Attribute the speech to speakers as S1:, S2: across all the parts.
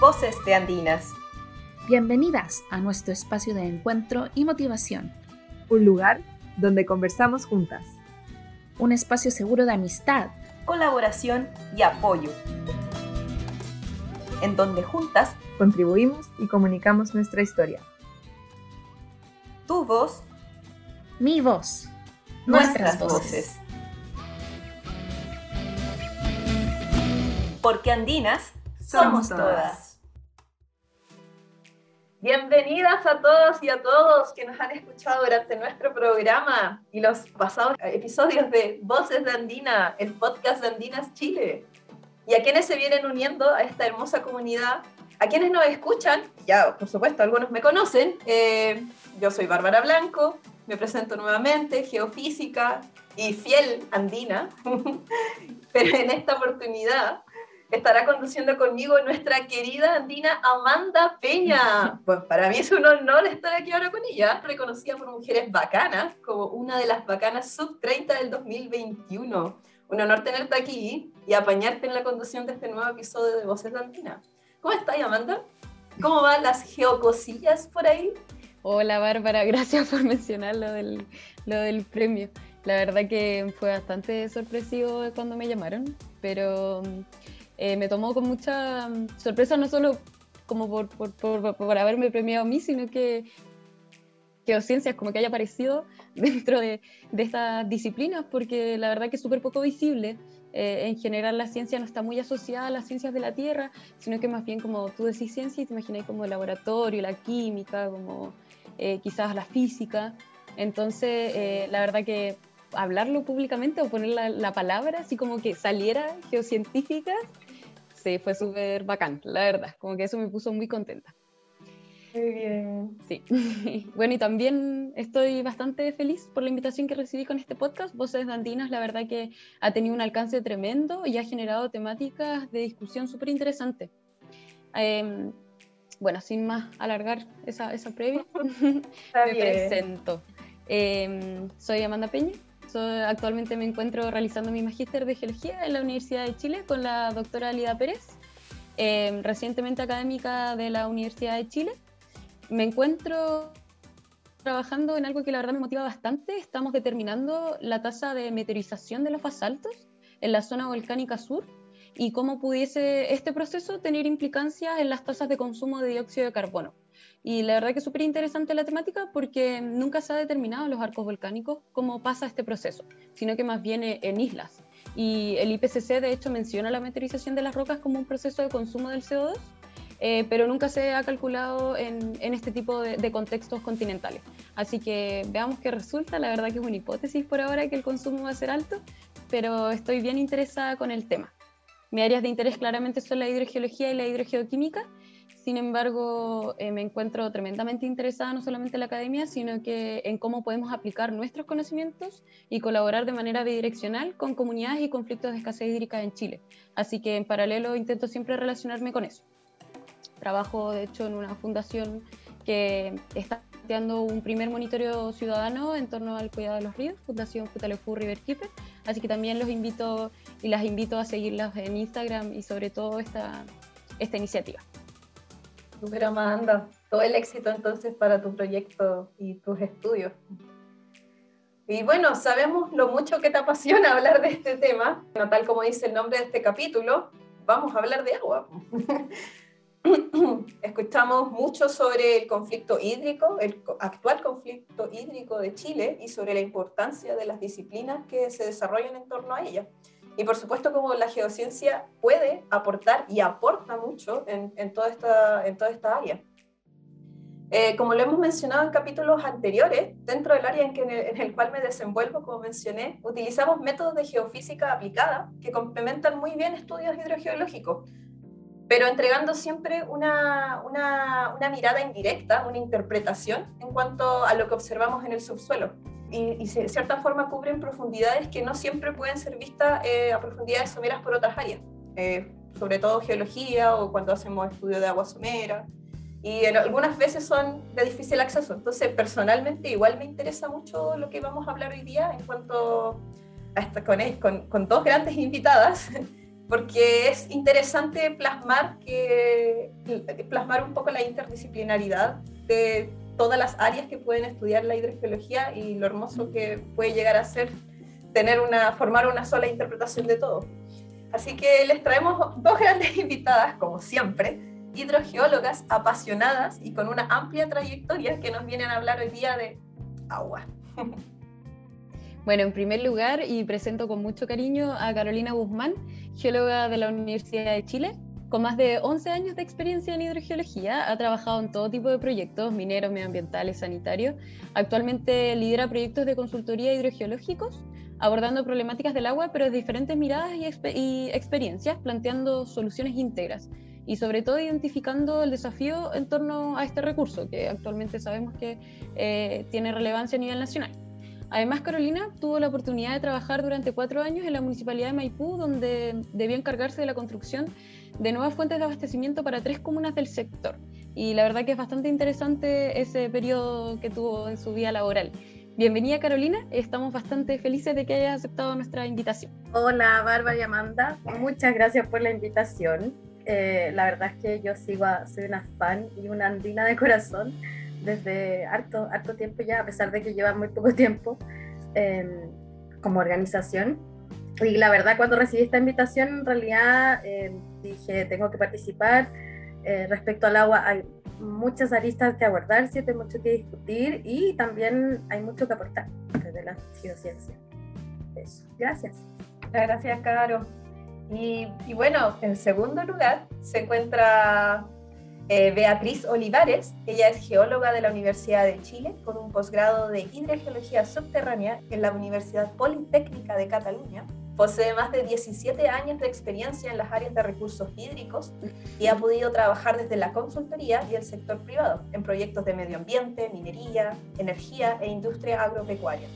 S1: Voces de Andinas.
S2: Bienvenidas a nuestro espacio de encuentro y motivación.
S3: Un lugar donde conversamos juntas.
S2: Un espacio seguro de amistad,
S1: colaboración y apoyo. En donde juntas
S3: contribuimos y comunicamos nuestra historia.
S1: Tu voz,
S2: mi voz,
S1: nuestras, voces. Porque andinas somos, todas. Bienvenidas a todos y a todos que nos han escuchado durante nuestro programa y los pasados episodios de Voces de Andina, el podcast de Andinas Chile. Y a quienes se vienen uniendo a esta hermosa comunidad, a quienes nos escuchan, ya por supuesto algunos me conocen, eh, yo soy Bárbara Blanco, me presento nuevamente, geofísica y fiel andina, pero en esta oportunidad estará conduciendo conmigo nuestra querida andina Amanda Peña. Pues para mí es un honor estar aquí ahora con ella, reconocida por mujeres bacanas, como una de las bacanas sub 30 del 2021. Un honor tenerte aquí y apañarte en la conducción de este nuevo episodio de Voces de Andina. ¿Cómo estás, Amanda? ¿Cómo van las geocosillas por ahí?
S4: Hola, Bárbara, gracias por mencionar lo del, lo del premio. La verdad que fue bastante sorpresivo cuando me llamaron, pero eh, me tomó con mucha mm, sorpresa, no solo como por, por, por, haberme premiado a mí, sino que geociencias como que haya aparecido dentro de, de estas disciplinas, porque la verdad que es súper poco visible. Eh, en general la ciencia no está muy asociada a las ciencias de la Tierra, sino que más bien como tú decís ciencia y te imaginas como el laboratorio, la química, como eh, quizás la física. Entonces, la verdad que hablarlo públicamente o poner la, la, palabra así como que saliera geocientífica sí, fue súper bacán, la verdad, como que eso me puso muy contenta.
S1: Muy bien.
S4: Sí. bueno, y también estoy bastante feliz por la invitación que recibí con este podcast. Voces de Andinas, la verdad que ha tenido un alcance tremendo y ha generado temáticas de discusión súper interesantes. Em, bueno, sin más alargar esa, esa previa, me presento. Em, soy Amanda Peña, actualmente me encuentro realizando mi magíster de geología en la Universidad de Chile con la doctora Lida Pérez, em, recientemente académica de la Universidad de Chile. Me encuentro trabajando en algo que la verdad me motiva bastante. Estamos determinando la tasa de meteorización de los basaltos en la zona volcánica sur y cómo pudiese este proceso tener implicancias en las tasas de consumo de dióxido de carbono. Y la verdad que es súper interesante la temática porque nunca se ha determinado en los arcos volcánicos cómo pasa este proceso, sino que más bien en islas. Y el IPCC de hecho menciona la meteorización de las rocas como un proceso de consumo del CO2, eh, pero nunca se ha calculado en, este tipo de, contextos continentales. Así que veamos qué resulta. La verdad que es una hipótesis por ahora que el consumo va a ser alto, pero estoy bien interesada con el tema. Mis áreas de interés claramente son la hidrogeología y la hidrogeoquímica sin embargo, eh, me encuentro tremendamente interesada no solamente en la academia, sino que en cómo podemos aplicar nuestros conocimientos y colaborar de manera bidireccional con comunidades y conflictos de escasez hídrica en Chile. Así que en paralelo intento siempre relacionarme con eso. Trabajo, de hecho, en una fundación que está planteando un primer monitoreo ciudadano en torno al cuidado de los ríos, Fundación Futalefu River Keeper. Así que también los invito y las invito a seguirlas en Instagram y sobre todo esta, esta iniciativa.
S1: Super Amanda. Todo el éxito entonces para tu proyecto y tus estudios. Y bueno, sabemos lo mucho que te apasiona hablar de este tema. tal como dice el nombre de este capítulo, vamos a hablar de agua. Escuchamos mucho sobre el conflicto hídrico, el actual conflicto hídrico de Chile y sobre la importancia de las disciplinas que se desarrollan en torno a ella. Y por supuesto como la geociencia puede aportar y aporta mucho en, toda, esta, en toda esta área. Eh, como lo hemos mencionado en capítulos anteriores, dentro del área en, que, en, el cual me desenvuelvo, como mencioné, utilizamos métodos de geofísica aplicada que complementan muy bien estudios hidrogeológicos, pero entregando siempre una, una, una mirada indirecta, una interpretación en cuanto a lo que observamos en el subsuelo y, de cierta forma cubren profundidades que no siempre pueden ser vistas eh, a profundidades someras por otras áreas, eh, sobre todo geología o cuando hacemos estudio de agua somera. Y algunas veces son de difícil acceso. Entonces, personalmente, igual me interesa mucho lo que vamos a hablar hoy día en cuanto a esta, con, con, con dos grandes invitadas porque es interesante plasmar, que, plasmar un poco la interdisciplinaridad de todas las áreas que pueden estudiar la hidrogeología y lo hermoso que puede llegar a ser tener una, formar una sola interpretación de todo. Así que les traemos dos grandes invitadas, como siempre, hidrogeólogas apasionadas y con una amplia trayectoria que nos vienen a hablar hoy día de agua.
S4: Bueno, en primer lugar, y presento con mucho cariño a Carolina Guzmán, geóloga de la Universidad de Chile. Con más de 11 años de experiencia en hidrogeología, ha trabajado en todo tipo de proyectos mineros, medioambientales, sanitarios. Actualmente lidera proyectos de consultoría hidrogeológicos, abordando problemáticas del agua, pero de diferentes miradas y, experiencias, planteando soluciones íntegras y sobre todo identificando el desafío en torno a este recurso, que actualmente sabemos que eh, tiene relevancia a nivel nacional. Además, Carolina tuvo la oportunidad de trabajar durante cuatro años en la Municipalidad de Maipú, donde debía encargarse de la construcción de nuevas fuentes de abastecimiento para tres comunas del sector. Y la verdad que es bastante interesante ese periodo que tuvo en su vida laboral. Bienvenida Carolina, estamos bastante felices de que hayas aceptado nuestra invitación.
S5: Hola Bárbara y Amanda, muchas gracias por la invitación. Eh, la verdad es que yo sigo soy una fan y una andina de corazón desde harto, harto tiempo ya, a pesar de que lleva muy poco tiempo em, como organización. Y la verdad, cuando recibí esta invitación, en realidad em, dije, tengo que participar. Eh, respecto al agua, hay muchas aristas que abordar, hay mucho que discutir y también hay mucho que aportar desde la geociencia. Eso. Gracias.
S1: Gracias, Caro. Y, y, bueno, en segundo lugar se encuentra eh, Beatriz Olivares, ella es geóloga de la Universidad de Chile con un posgrado de hidrogeología subterránea en la Universidad Politécnica de Cataluña. Posee más de 17 años de experiencia en las áreas de recursos hídricos y ha podido trabajar desde la consultoría y el sector privado en proyectos de medio ambiente, minería, energía e industria agropecuaria.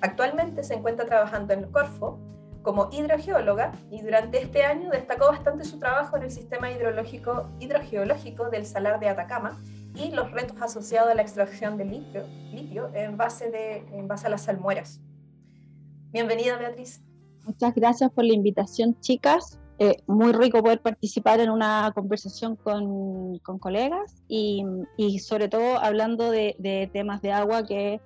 S1: Actualmente se encuentra trabajando en Corfo, como hidrogeóloga y durante este año destacó bastante su trabajo en el sistema hidrológico, hidrogeológico del Salar de Atacama y los retos asociados a la extracción de litio, en, base en base a las salmueras. Bienvenida, Beatriz.
S6: Muchas gracias por la invitación, chicas. Eh, muy rico poder participar en una conversación con, con colegas y, y, sobre todo hablando de, de temas de agua que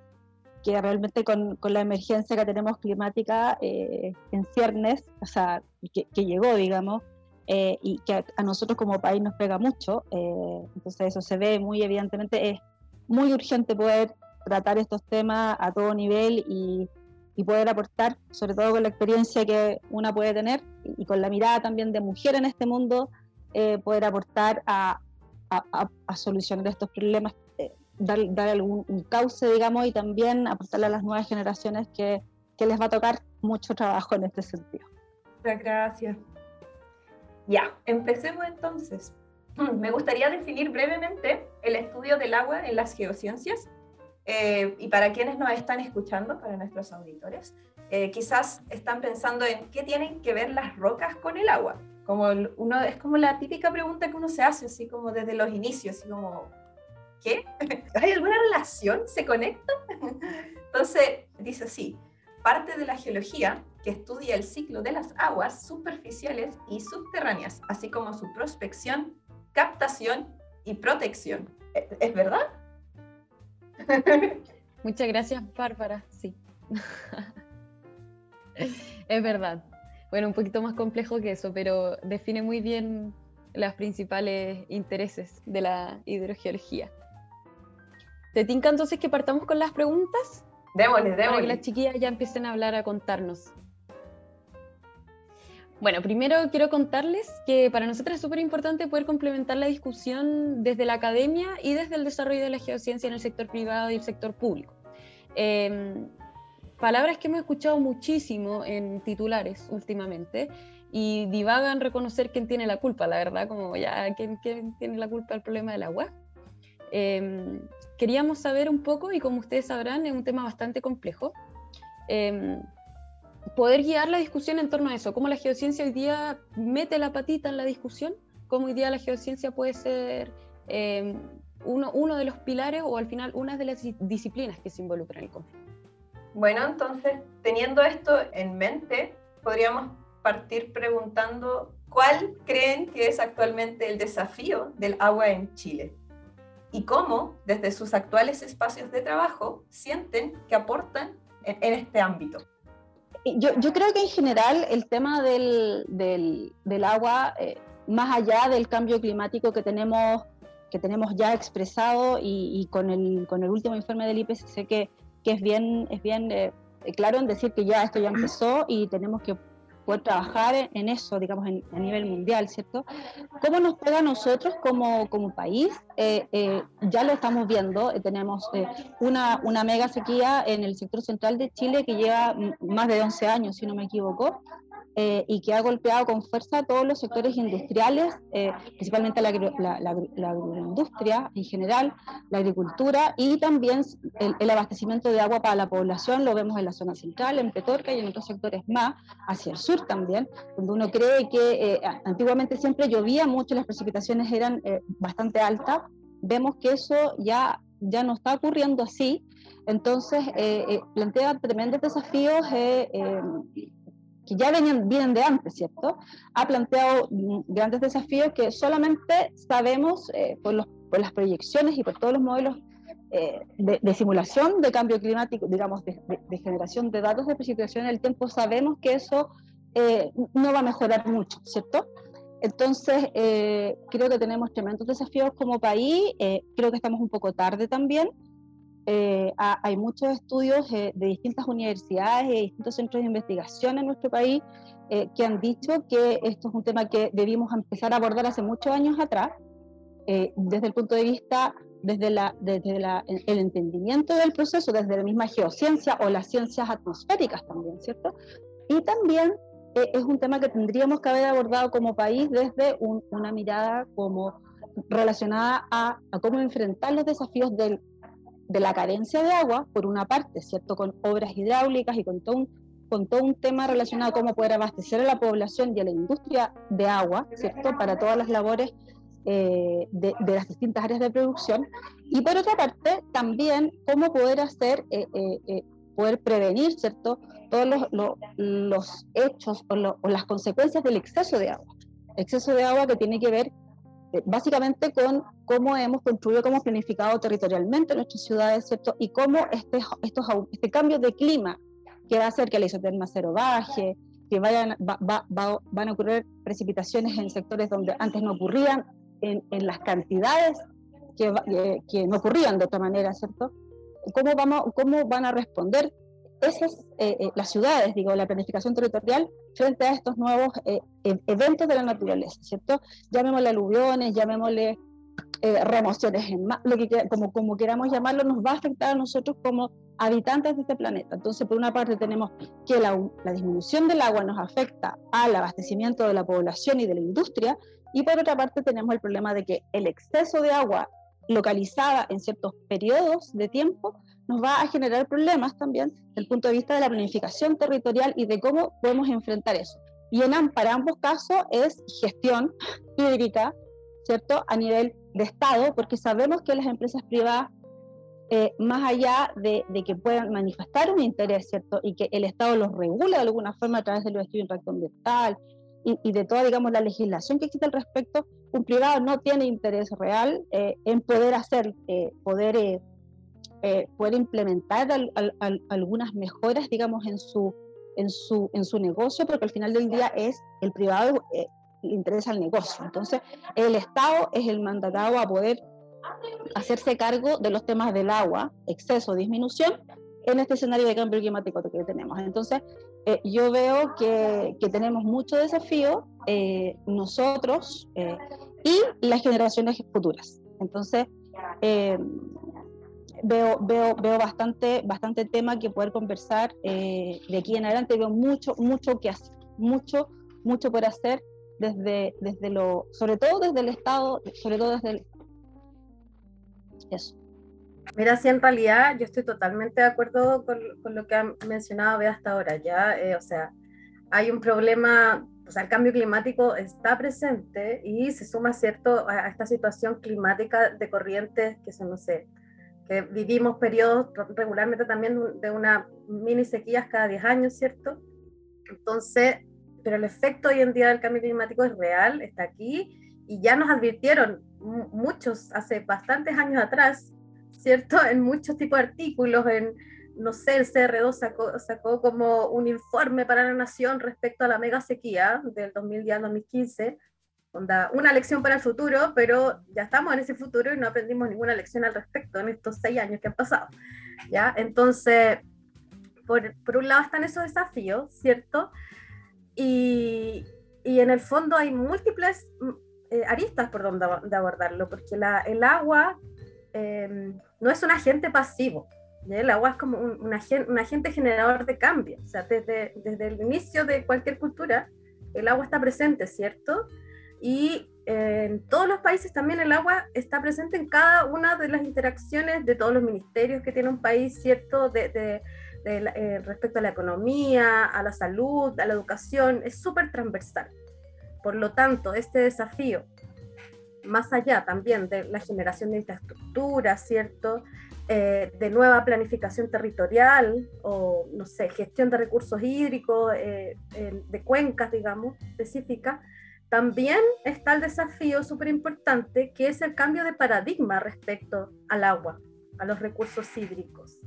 S6: que realmente con, con, la emergencia que tenemos climática eh, en ciernes, o sea, que, llegó, digamos, eh, y que a, nosotros como país nos pega mucho, eh, entonces eso se ve muy evidentemente, es muy urgente poder tratar estos temas a todo nivel y, y poder aportar, sobre todo con la experiencia que una puede tener y, con la mirada también de mujer en este mundo, poder aportar a, a, solucionar estos problemas dar, algún un cauce, digamos, y también aportarle a las nuevas generaciones que, que les va a tocar mucho trabajo en este sentido.
S1: Gracias. Ya, empecemos entonces. Me gustaría definir brevemente el estudio del agua en las geociencias. Eh, y para quienes nos están escuchando, para nuestros auditores, eh, quizás están pensando en qué tienen que ver las rocas con el agua. Como uno, es como la típica pregunta que uno se hace, así como desde los inicios, así como, ¿qué? ¿Hay alguna relación? ¿Se conecta? Entonces, dice así, parte de la geología que estudia el ciclo de las aguas superficiales y subterráneas, así como su prospección, captación y protección. ¿Es verdad?
S4: Muchas gracias, Bárbara. Sí. es verdad. Bueno, un poquito más complejo que eso, pero define muy bien los principales intereses de la hidrogeología. ¿Te tinca entonces que partamos con las preguntas?
S1: Démosle, démosle.
S4: Para que las chiquillas ya empiecen a hablar, a contarnos. Bueno, primero quiero contarles que para nosotros es súper importante poder complementar la discusión desde la academia y desde el desarrollo de la geociencia en el sector privado y el sector público. Em, palabras que hemos escuchado muchísimo en titulares últimamente y divagan reconocer quién tiene la culpa, la verdad, como ya quién, tiene la culpa del problema del agua. Eh, queríamos saber un poco, y como ustedes sabrán, es un tema bastante complejo, em, poder guiar la discusión en torno a eso, cómo la geociencia hoy día mete la patita en la discusión, cómo hoy día la geociencia puede ser uno, uno de los pilares o al final una de las disciplinas que se involucran en el conflicto.
S1: Bueno, entonces, teniendo esto en mente, podríamos partir preguntando cuál creen que es actualmente el desafío del agua en Chile y cómo, desde sus actuales espacios de trabajo, sienten que aportan en, este ámbito.
S6: Yo, yo, creo que en general el tema del, del, del agua, eh, más allá del cambio climático que tenemos, que tenemos ya expresado y, con, el, con el último informe del IPCC que, que es bien, es bien eh, claro en decir que ya esto ya empezó y tenemos que poder trabajar en eso, digamos, a nivel mundial, ¿cierto? ¿Cómo nos pega a nosotros como, como país? Eh, eh, ya lo estamos viendo, tenemos una, una mega sequía en el sector central de Chile que lleva más de 11 años, si no me equivoco, eh, y que ha golpeado con fuerza a todos los sectores industriales, eh, principalmente la, la, agroindustria en general, la agricultura y también el, abastecimiento de agua para la población, lo vemos en la zona central, en Petorca y en otros sectores más, hacia el sur también, donde uno cree que eh, antiguamente siempre llovía mucho, las precipitaciones eran bastante altas, vemos que eso ya, ya no está ocurriendo así, entonces plantea tremendos desafíos que ya venían, vienen de antes, ¿cierto? Ha planteado grandes desafíos que solamente sabemos eh, por, los, por, las proyecciones y por todos los modelos eh, de, simulación de cambio climático, digamos, de, generación de datos de precipitación en el tiempo, sabemos que eso eh, no va a mejorar mucho, ¿cierto? Entonces, creo que tenemos tremendos desafíos como país, creo que estamos un poco tarde también, eh, hay muchos estudios eh, de distintas universidades y distintos centros de investigación en nuestro país eh, que han dicho que esto es un tema que debimos empezar a abordar hace muchos años atrás, desde el punto de vista, desde, la, desde la, el entendimiento del proceso, desde la misma geociencia o las ciencias atmosféricas también, ¿cierto? Y también es un tema que tendríamos que haber abordado como país desde una mirada como relacionada a, a, cómo enfrentar los desafíos del de la carencia de agua, por una parte, ¿cierto? Con obras hidráulicas y con todo un, con todo un tema relacionado a cómo poder abastecer a la población y a la industria de agua, ¿cierto? Para todas las labores eh, de, las distintas áreas de producción. Y por otra parte, también cómo poder hacer, eh, eh, poder prevenir, ¿cierto? Todos los, los, hechos o, o, las consecuencias del exceso de agua. Exceso de agua que tiene que ver eh, básicamente con cómo hemos construido, cómo hemos planificado territorialmente nuestras ciudades, ¿cierto? Y cómo este, estos, este cambio de clima que va a hacer que la isoterma cero baje, que vayan, van a ocurrir precipitaciones en sectores donde antes no ocurrían, en, las cantidades que, eh, que, no ocurrían de otra manera, ¿cierto? ¿Cómo, vamos, cómo van a responder esas, eh, eh, las ciudades, digo, la planificación territorial frente a estos nuevos eh, e-, eventos de la naturaleza, ¿cierto? Llamémosle aluviones, llamémosle remociones, en lo que, como, queramos llamarlo, nos va a afectar a nosotros como habitantes de este planeta. Entonces, por una parte tenemos que la disminución del agua nos afecta al abastecimiento de la población y de la industria, y por otra parte tenemos el problema de que el exceso de agua localizada en ciertos periodos de tiempo nos va a generar problemas también desde el punto de vista de la planificación territorial y de cómo podemos enfrentar eso. Y en, para ambos casos es gestión hídrica, ¿cierto? A nivel de Estado, porque sabemos que las empresas privadas, eh, más allá de, que puedan manifestar un interés, ¿cierto? Y que el Estado los regule de alguna forma a través del estudio de impacto ambiental y, de toda, digamos, la legislación que existe al respecto, un privado no tiene interés real eh, en poder hacer, eh, poder eh, poder implementar algunas mejoras, digamos, en su, en, su, en su negocio, porque al final del día es el privado, eh, le interesa el negocio. Entonces, el Estado es el mandatado a poder hacerse cargo de los temas del agua, exceso, disminución, en este escenario de cambio climático que tenemos. Entonces, eh, yo veo que, que, tenemos mucho desafío nosotros y las generaciones futuras. Entonces, veo, veo, veo bastante, bastante tema que poder conversar eh, de aquí en adelante. Veo mucho, mucho que hacer, mucho, mucho por hacer desde, desde lo, sobre todo desde el Estado, sobre todo desde el...
S5: Eso. Mira, sí, en realidad yo estoy totalmente de acuerdo con, con lo que ha mencionado Bea hasta ahora, ya, eh, o sea, hay un problema, o sea, el cambio climático está presente y se suma, ¿cierto?, a, esta situación climática de corrientes que se, no sé, vivimos periodos regularmente también de una mini sequías cada 10 años, ¿cierto? Entonces, pero el efecto hoy en día del cambio climático es real, está aquí, y ya nos advirtieron muchos hace bastantes años atrás, ¿cierto? En muchos tipos de artículos, en, no sé, el CR2 sacó, sacó como un informe para la nación respecto a la mega sequía del 2010-2015, una lección para el futuro, pero ya estamos en ese futuro y no aprendimos ninguna lección al respecto en estos seis años que han pasado. ¿ya? Entonces, por, por un lado están esos desafíos, ¿cierto? Y, y en el fondo hay múltiples mm, eh, aristas por donde de abordarlo, porque la, el agua em, no es un agente pasivo, el agua es como un, un, agente, un, agente, generador de cambio, o sea, desde, desde el inicio de cualquier cultura, el agua está presente, ¿cierto? Y en todos los países también el agua está presente en cada una de las interacciones de todos los ministerios que tiene un país, ¿cierto? De, de, de, eh, respecto a la economía, a la salud, a la educación, es súper transversal. Por lo tanto, este desafío, más allá también de la generación de infraestructura, ¿cierto? Eh, de nueva planificación territorial o, no sé, gestión de recursos hídricos, eh, de cuencas, digamos, específicas, también está el desafío súper importante que es el cambio de paradigma respecto al agua, a los recursos hídricos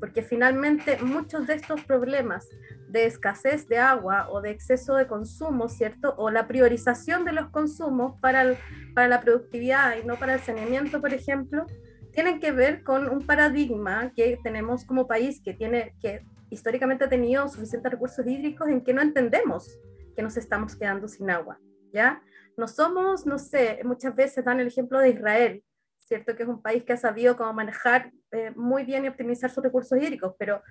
S5: porque finalmente muchos de estos problemas de escasez de agua o de exceso de consumo, ¿cierto? O la priorización de los consumos para, para la productividad y no para el saneamiento, por ejemplo, tienen que ver con un paradigma que tenemos como país que tiene que históricamente ha tenido suficientes recursos hídricos en que no entendemos que nos estamos quedando sin agua, ¿ya? No somos, no sé, muchas veces dan el ejemplo de Israel, ¿cierto? Que es un país que ha sabido cómo manejar eh, muy bien y optimizar sus recursos hídricos, pero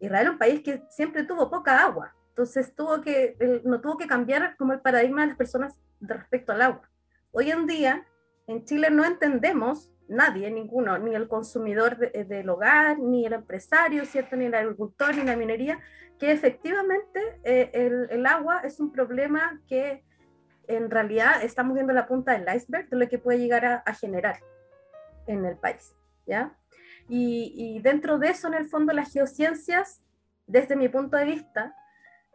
S5: Israel es un país que siempre tuvo poca agua, entonces tuvo que, no tuvo que cambiar como el paradigma de las personas respecto al agua. Hoy en día, en Chile no entendemos nadie, ninguno, ni el consumidor de, eh, del hogar, ni el empresario, ¿cierto? ni el agricultor, ni la minería, que efectivamente eh, el, el, agua es un problema que en realidad estamos viendo la punta del iceberg de lo que puede llegar a, a generar en el país, ¿ya? Y, y, dentro de eso, en el fondo, las geociencias, desde mi punto de vista,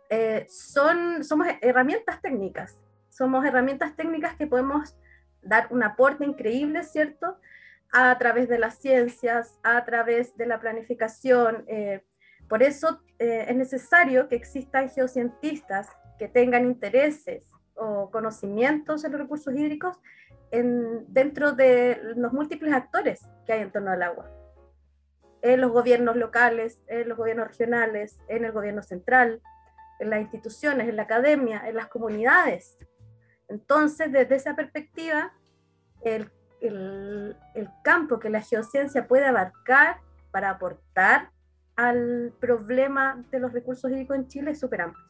S5: eh, son, somos herramientas técnicas, somos herramientas técnicas que podemos dar un aporte increíble, ¿cierto? A través de las ciencias, a través de la planificación. Eh, por eso eh, es necesario que existan geocientistas que tengan intereses o conocimientos en los recursos hídricos dentro de los múltiples actores que hay en torno al agua. En los gobiernos locales, en los gobiernos regionales, en el gobierno central, en las instituciones, en la academia, en las comunidades. Entonces, desde esa perspectiva, el, el, el campo que la geociencia puede abarcar para aportar al problema de los recursos hídricos en Chile es súper amplio.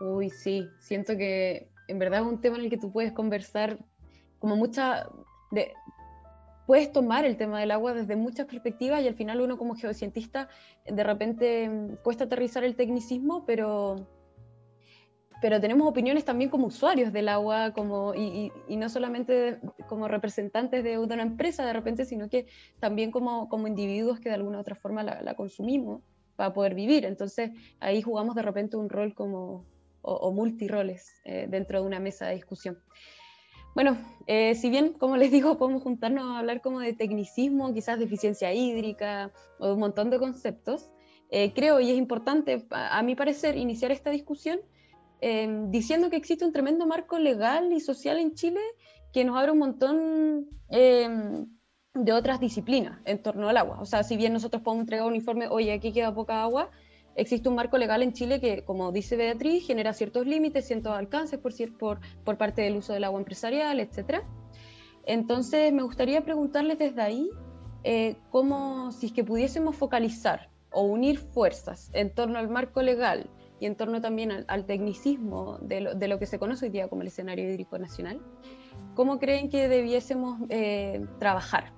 S4: Uy, sí, siento que en verdad es un tema en el que tú puedes conversar como mucha... De, puedes tomar el tema del agua desde muchas perspectivas y al final uno como geocientista de repente mm, cuesta aterrizar el tecnicismo, pero, pero tenemos opiniones también como usuarios del agua como, y, no solamente como representantes de una empresa de repente, sino que también como, como individuos que de alguna otra forma la consumimos para poder vivir. Entonces ahí jugamos de repente un rol como, o, o multiroles eh, dentro de una mesa de discusión. Bueno, eh, si bien, como les digo, podemos juntarnos a hablar como de tecnicismo, quizás de eficiencia hídrica o de un montón de conceptos, eh, creo y es importante, a, a, mi parecer, iniciar esta discusión eh, diciendo que existe un tremendo marco legal y social en Chile que nos abre un montón em, de otras disciplinas en torno al agua. O sea, si bien nosotros podemos entregar un informe, oye, aquí queda poca agua, existe un marco legal en Chile que, como dice Beatriz, genera ciertos límites, ciertos alcances por, por, por parte del uso del agua empresarial, etc. Entonces, me gustaría preguntarles desde ahí eh, cómo, si es que pudiésemos focalizar o unir fuerzas en torno al marco legal y en torno también al, tecnicismo de lo, de lo, que se conoce hoy día como el escenario hídrico nacional, ¿cómo creen que debiésemos eh, trabajar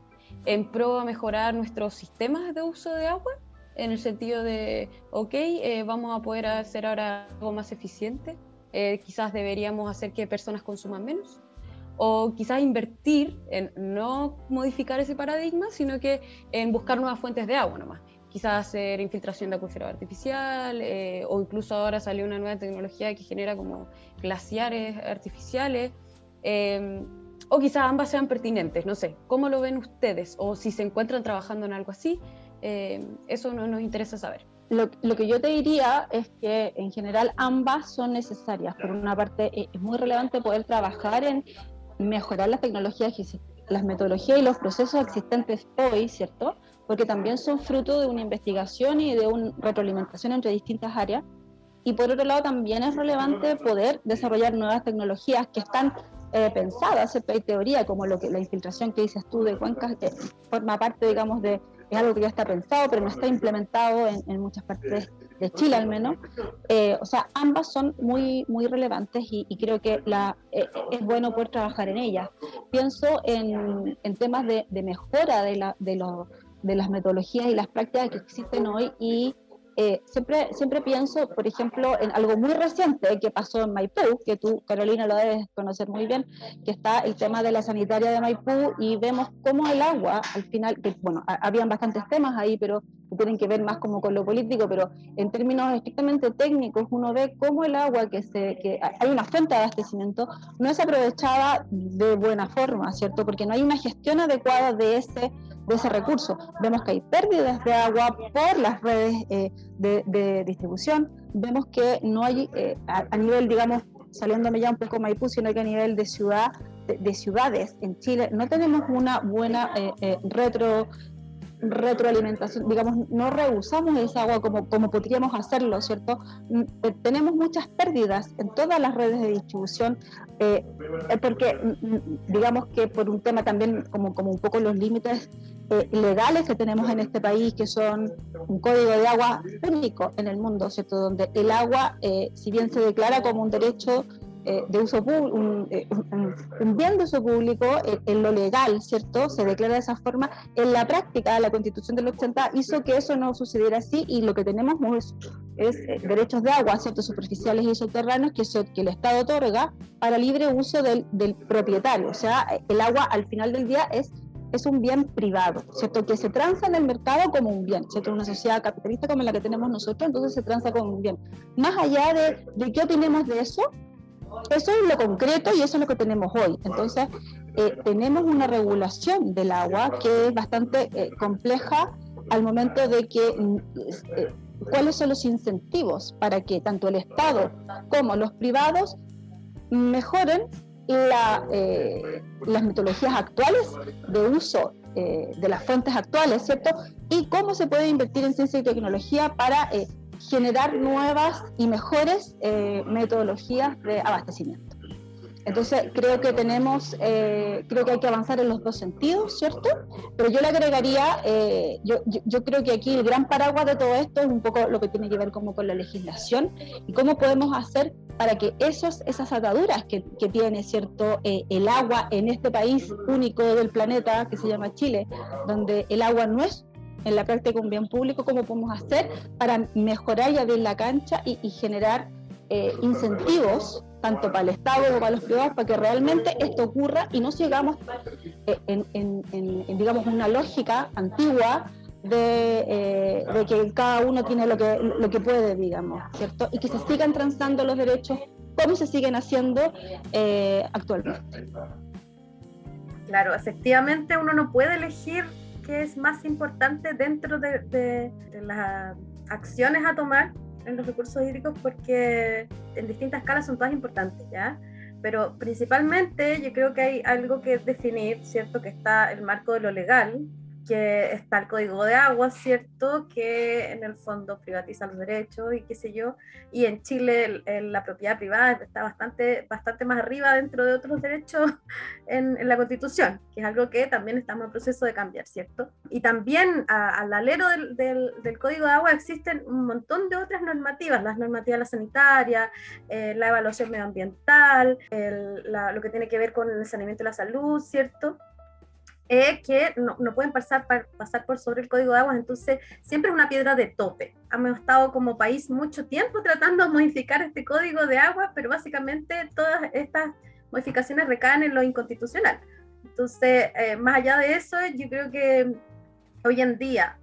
S4: en pro a mejorar nuestros sistemas de uso de agua en el sentido de, ok, eh, vamos a poder hacer ahora algo más eficiente, eh, quizás deberíamos hacer que personas consuman menos, o quizás invertir en no modificar ese paradigma, sino que en buscar nuevas fuentes de agua nomás. quizás hacer infiltración de acuífero artificial, eh, o incluso ahora salió una nueva tecnología que genera como glaciares artificiales, em, o quizás ambas sean pertinentes, no sé, ¿cómo lo ven ustedes? O si se encuentran trabajando en algo así, em, eso no nos interesa saber.
S6: Lo, lo, que yo te diría es que en general ambas son necesarias. Por una parte, e, es muy relevante poder trabajar en mejorar las tecnologías, las metodologías y los procesos existentes hoy, ¿cierto? porque también son fruto de una investigación y de una retroalimentación entre distintas áreas. Y por otro lado, también es relevante poder desarrollar nuevas tecnologías que están eh, pensadas, ¿cierto? Hay teoría como lo que, la infiltración que dices tú de cuencas, que forma parte, digamos, de, es algo que ya está pensado, pero no está implementado en, muchas partes de Chile al menos. Eh, o sea, ambas son muy, muy relevantes y, creo que la, eh, es bueno poder trabajar en ellas. Pienso en, en temas de, de mejora de, la, de los de las metodologías y las prácticas que existen hoy y eh, siempre, siempre pienso, por ejemplo, en algo muy reciente que pasó en Maipú, que tú, Carolina, lo debes conocer muy bien, que está el tema de la sanitaria de Maipú y vemos cómo el agua, al final, que bueno, habían bastantes temas ahí, pero que tienen que ver más como con lo político, pero en términos estrictamente técnicos, uno ve cómo el agua, que, se, que hay una fuente de abastecimiento, no es aprovechada de buena forma, ¿cierto? Porque no hay una gestión adecuada de ese de ese recurso. Vemos que hay pérdidas de agua por las redes eh, de, distribución, vemos que no hay, eh, a, nivel, digamos, saliéndome ya un poco Maipú, sino que a nivel de ciudad, de, ciudades en Chile, no tenemos una buena eh, retro retroalimentación, digamos, no rehusamos esa agua como, como podríamos hacerlo, ¿cierto? Mm, tenemos muchas pérdidas en todas las redes de distribución, eh, porque, mm, mm, digamos que por un tema también, como, como un poco los límites eh, legales que tenemos en este país, que son un código de agua único en el mundo, ¿cierto? Donde el agua, eh, si bien se declara como un derecho eh, de uso un, un, bien de uso público, en lo legal, ¿cierto? Se declara de esa forma. En la práctica, la constitución del 80 hizo que eso no sucediera así y lo que tenemos es, es derechos de agua, ¿cierto? Superficiales y subterráneos que, que el Estado otorga para libre uso del, del propietario. O sea, el agua al final del día es es un bien privado, ¿cierto? Que se transa en el mercado como un bien, ¿cierto? Una sociedad capitalista como la que tenemos nosotros, entonces se transa como un bien. Más allá de, de qué opinemos de eso, eso es lo concreto y eso es lo que tenemos hoy. Entonces, eh, tenemos una regulación del agua que es bastante eh, compleja al momento de que mm, eh, cuáles son los incentivos para que tanto el Estado como los privados mejoren la, eh, las metodologías actuales de uso eh, de las fuentes actuales, ¿cierto? Y cómo se puede invertir en ciencia y tecnología para generar nuevas y mejores metodologías de abastecimiento. Entonces, creo que tenemos, eh, creo que hay que avanzar en los dos sentidos, ¿cierto? Pero yo le agregaría, eh, yo, creo que aquí el gran paraguas de todo esto es un poco lo que tiene que ver como con la legislación y cómo podemos hacer para que esos, esas ataduras que, tiene, ¿cierto? Eh, el agua en este país único del planeta que se llama Chile, donde el agua no es en la práctica un bien público, cómo podemos hacer para mejorar y abrir la cancha y, y generar incentivos tanto para el Estado como para los privados, para que realmente esto ocurra y no sigamos eh, en, digamos, una lógica antigua eh, de, que cada uno tiene lo que, lo que puede, digamos, ¿cierto? Y que se sigan transando los derechos como se siguen haciendo eh, actualmente.
S5: Claro, efectivamente uno no puede elegir qué es más importante dentro de, de las acciones a tomar en los recursos hídricos porque en distintas escalas son todas importantes, ¿ya? Pero principalmente yo creo que hay algo que definir, ¿cierto? Que está el marco de lo legal, que está el código de agua, ¿cierto? Que en el fondo privatiza los derechos y qué sé yo. Y en Chile la propiedad privada está bastante, bastante más arriba dentro de otros derechos en, en, la Constitución, que es algo que también estamos en proceso de cambiar, ¿cierto? Y también al alero del, del, del, código de agua existen un montón de otras normativas, las normativas la sanitaria, eh, la evaluación medioambiental, el, la, lo que tiene que ver con el saneamiento de la salud, ¿cierto? Es que no, no, pueden pasar, pasar por sobre el código de aguas, entonces siempre es una piedra de tope. Hemos estado como país mucho tiempo tratando de modificar este código de aguas, pero básicamente todas estas modificaciones recaen en lo inconstitucional. Entonces, eh, más allá de eso, yo creo que hoy en día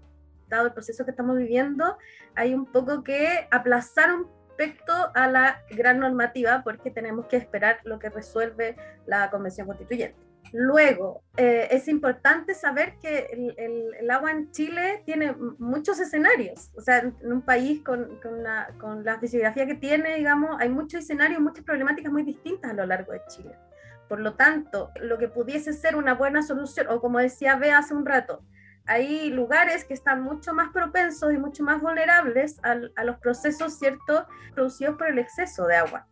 S5: dado el proceso que estamos viviendo, hay un poco que aplazar un respecto a la gran normativa porque tenemos que esperar lo que resuelve la Convención Constituyente. Luego, eh, es importante saber que el, agua en Chile tiene muchos escenarios. O sea, en, un país con, con la fisiografía que tiene, digamos, hay muchos escenarios, muchas problemáticas muy distintas a lo largo de Chile. Por lo tanto, lo que pudiese ser una buena solución, o como decía Bea hace un rato, hay lugares que están mucho más propensos y mucho más vulnerables a, a los procesos, ¿cierto?, producidos por el exceso de agua.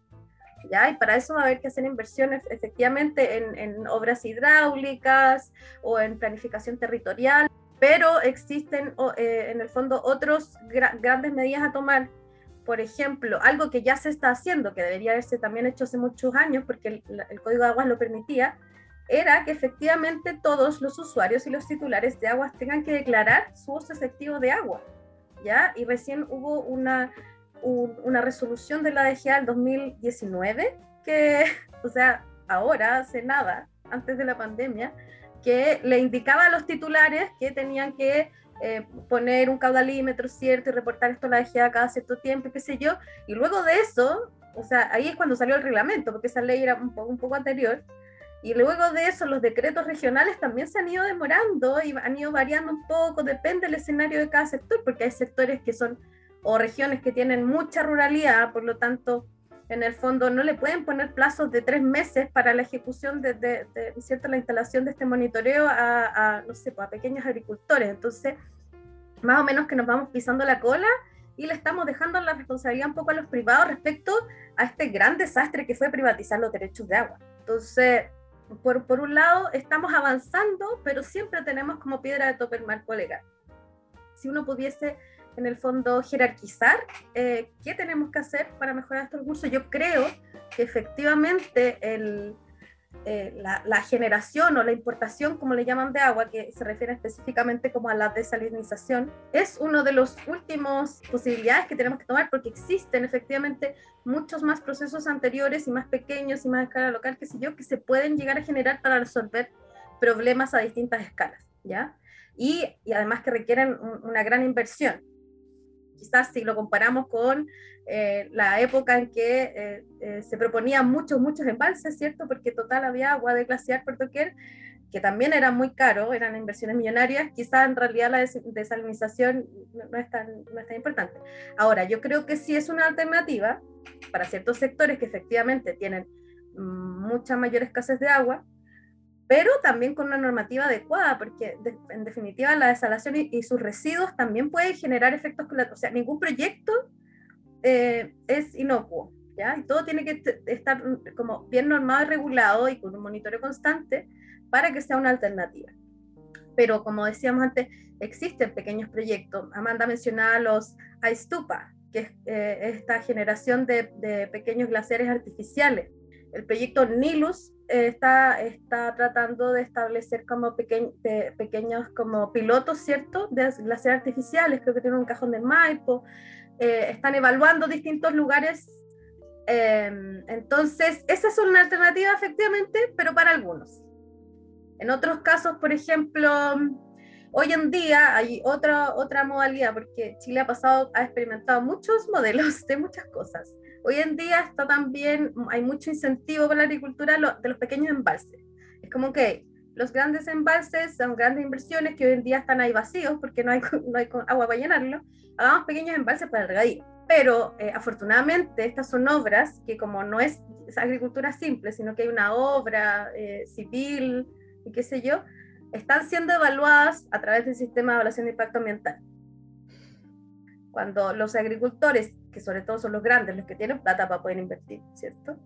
S5: ¿Ya? Y para eso va a haber que hacer inversiones efectivamente en, en obras hidráulicas o en planificación territorial, pero existen eh, en el fondo otros grandes medidas a tomar. Por ejemplo, algo que ya se está haciendo, que debería haberse también hecho hace muchos años porque el, el Código de Aguas lo permitía, era que efectivamente todos los usuarios y los titulares de aguas tengan que declarar su uso efectivo de agua, ¿ya? Y recién hubo una, una resolución de la DGA del 2019 que, o sea, ahora, hace nada, antes de la pandemia, que le indicaba a los titulares que tenían que eh, poner un caudalímetro cierto y reportar esto a la DGA cada cierto tiempo, qué sé yo, y luego de eso, o sea, ahí es cuando salió el reglamento, porque esa ley era un poco, un poco anterior, y luego de eso, los decretos regionales también se han ido demorando y han ido variando un poco, depende del escenario de cada sector, porque hay sectores que son, o regiones que tienen mucha ruralidad, por lo tanto, en el fondo no le pueden poner plazos de tres meses para la ejecución de, de, ¿cierto? la instalación de este monitoreo a, a, no sé, pues, a pequeños agricultores. Entonces, más o menos que nos vamos pisando la cola y le estamos dejando la responsabilidad un poco a los privados respecto a este gran desastre que fue privatizar los derechos de agua. Entonces, por, por, un lado, estamos avanzando, pero siempre tenemos como piedra de tope el marco legal. Si uno pudiese, en el fondo, jerarquizar eh, qué tenemos que hacer para mejorar estos recursos, yo creo que efectivamente el, eh, la, generación o la importación, como le llaman, de agua, que se refiere específicamente como a la desalinización, es uno de los últimos posibilidades que tenemos que tomar porque existen efectivamente muchos más procesos anteriores y más pequeños y más a escala local, que sé yo, que se pueden llegar a generar para resolver problemas a distintas escalas, ¿ya? Y, y además que requieren una gran inversión. Quizás si lo comparamos con eh, la época en que eh, eh, se proponían muchos, muchos embalses, ¿cierto? Porque total había agua de glaciar por doquier, que también era muy caro, eran inversiones millonarias, quizás en realidad la desalinización no es, tan, no es tan importante. Ahora, yo creo que sí es una alternativa para ciertos sectores que efectivamente tienen mm, mucha mayor escasez de agua, pero también con una normativa adecuada, porque en definitiva la desalación y, y, sus residuos también pueden generar efectos colaterales. O sea, ningún proyecto eh, es inocuo, ¿ya? Y todo tiene que estar como bien normado y regulado y con un monitoreo constante para que sea una alternativa. Pero como decíamos antes, existen pequeños proyectos. Amanda mencionaba los AISTUPA, que es eh, esta generación de, de, pequeños glaciares artificiales. El proyecto NILUS está, está tratando de establecer como pequeños como pilotos, ¿cierto? De glaciares artificiales, creo que tiene un cajón de Maipo, eh, están evaluando distintos lugares. Em, entonces, esa es una alternativa efectivamente, pero para algunos. En otros casos, por ejemplo, hoy en día hay otra, otra modalidad, porque Chile ha pasado, ha experimentado muchos modelos de muchas cosas. Hoy en día está también, hay mucho incentivo para la agricultura de los pequeños embalses. Es como que los grandes embalses son grandes inversiones que hoy en día están ahí vacíos porque no hay, no hay agua para llenarlo. Hagamos pequeños embalses para el regadío. Pero eh, afortunadamente estas son obras que como no es, es, agricultura simple, sino que hay una obra eh, civil y qué sé yo, están siendo evaluadas a través del sistema de evaluación de impacto ambiental. Cuando los agricultores, que sobre todo son los grandes, los que tienen plata para poder invertir, ¿cierto?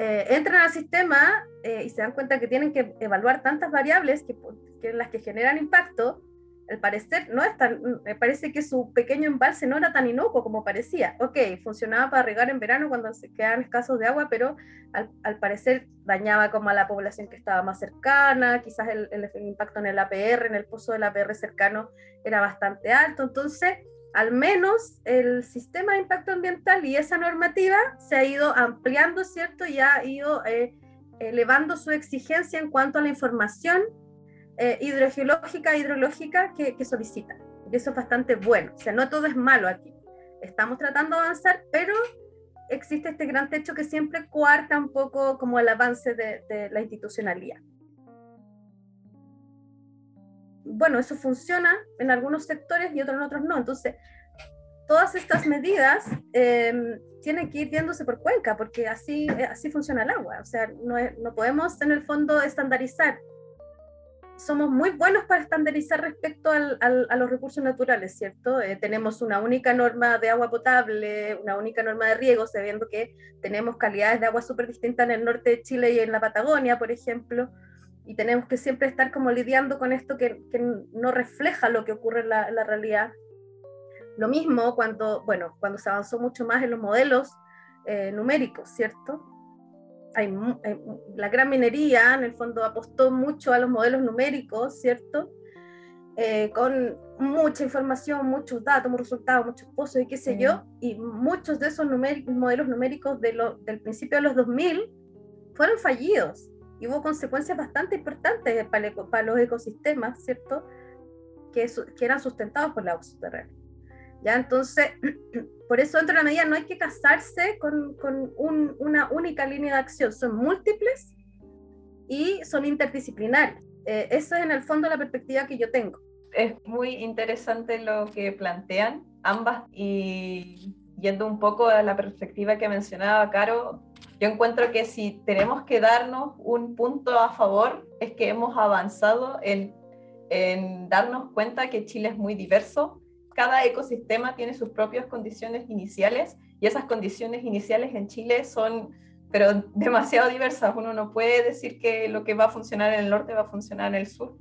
S5: eh, entran al sistema eh, y se dan cuenta que tienen que evaluar tantas variables que, que las que generan impacto, al parecer no es tan, me parece que su pequeño embalse no era tan inocuo como parecía. Ok, funcionaba para regar en verano cuando se quedaban escasos de agua, pero al, al, parecer dañaba como a la población que estaba más cercana, quizás el, el, el impacto en el APR, en el pozo del APR cercano era bastante alto. Entonces, al menos el sistema de impacto ambiental y esa normativa se ha ido ampliando, ¿cierto? Y ha ido eh, elevando su exigencia en cuanto a la información eh, hidrogeológica hidrológica que, que solicita, Y eso es bastante bueno. O sea, no todo es malo aquí. Estamos tratando de avanzar, pero existe este gran techo que siempre cuarta un poco como el avance de, de la institucionalidad. Bueno, eso funciona en algunos sectores y otros en otros no. Entonces, todas estas medidas eh, tienen que ir viéndose por cuenca, porque así, eh, así funciona el agua. O sea, no, no podemos en el fondo estandarizar somos muy buenos para estandarizar respecto al, a los recursos naturales, ¿cierto? Eh, tenemos una única norma de agua potable, una única norma de riego, sabiendo que tenemos calidades de agua súper distintas en el norte de Chile y en la Patagonia, por ejemplo, y tenemos que siempre estar como lidiando con esto que, que no refleja lo que ocurre en la, en la, realidad. Lo mismo cuando, bueno, cuando se avanzó mucho más en los modelos eh, numéricos, ¿cierto? hay, la gran minería en el fondo apostó mucho a los modelos numéricos, ¿cierto? Eh, con mucha información, muchos datos, muchos resultados, muchos pozos y qué sé yo, y muchos de esos modelos numéricos de lo, del principio de los 2000 fueron fallidos y hubo consecuencias bastante importantes para, para los ecosistemas, ¿cierto? Que, que eran sustentados por la agua subterránea. ¿Ya? Entonces, por eso dentro de la medida no hay que casarse con, con un, una única línea de acción, son múltiples y son interdisciplinarios. Eh, esa es en el fondo la perspectiva que yo tengo.
S1: Es muy interesante lo que plantean ambas y yendo un poco a la perspectiva que mencionaba Caro, yo encuentro que si tenemos que darnos un punto a favor es que hemos avanzado en, darnos cuenta que Chile es muy diverso, cada ecosistema tiene sus propias condiciones iniciales y esas condiciones iniciales en Chile son pero demasiado diversas. Uno no puede decir que lo que va a funcionar en el norte va a funcionar en el sur.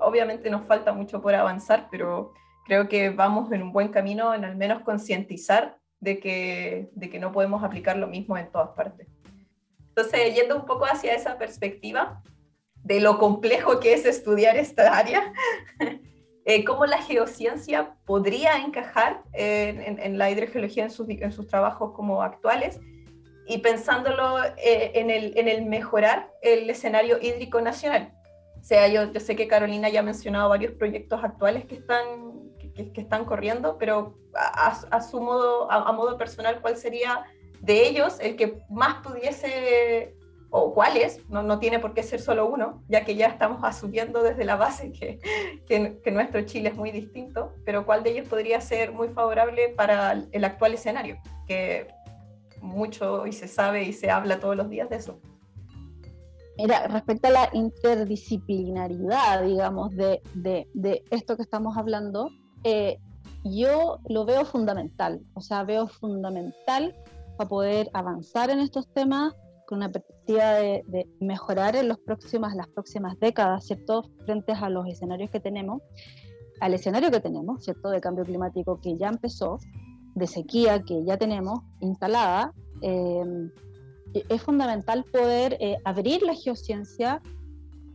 S1: Obviamente nos falta mucho por avanzar, pero creo que vamos en un buen camino en al menos concientizar de que, de que no podemos aplicar lo mismo en todas partes. Entonces, yendo un poco hacia esa perspectiva de lo complejo que es estudiar esta área, Eh, cómo la geociencia podría encajar en, la hidrogeología en sus, en sus, trabajos como actuales y pensándolo eh, en, el, en, el, mejorar el escenario hídrico nacional. O sea, yo, yo, sé que Carolina ya ha mencionado varios proyectos actuales que están, que, que están corriendo, pero a, a su modo, a, a modo personal, ¿cuál sería de ellos el que más pudiese o cuáles, no, no, tiene por qué ser solo uno, ya que ya estamos asumiendo desde la base que, que, nuestro Chile es muy distinto, pero cuál de ellos podría ser muy favorable para el actual escenario, que mucho y se sabe y se habla todos los días de eso.
S6: Mira, respecto a la interdisciplinaridad, digamos, de, de, de esto que estamos hablando, eh, yo lo veo fundamental, o sea, veo fundamental para poder avanzar en estos temas, con una perspectiva de, mejorar en los próximas, las próximas décadas, ¿cierto? Frente a los escenarios que tenemos, al escenario que tenemos, ¿cierto? De cambio climático que ya empezó, de sequía que ya tenemos instalada, eh, es fundamental poder eh, abrir la geociencia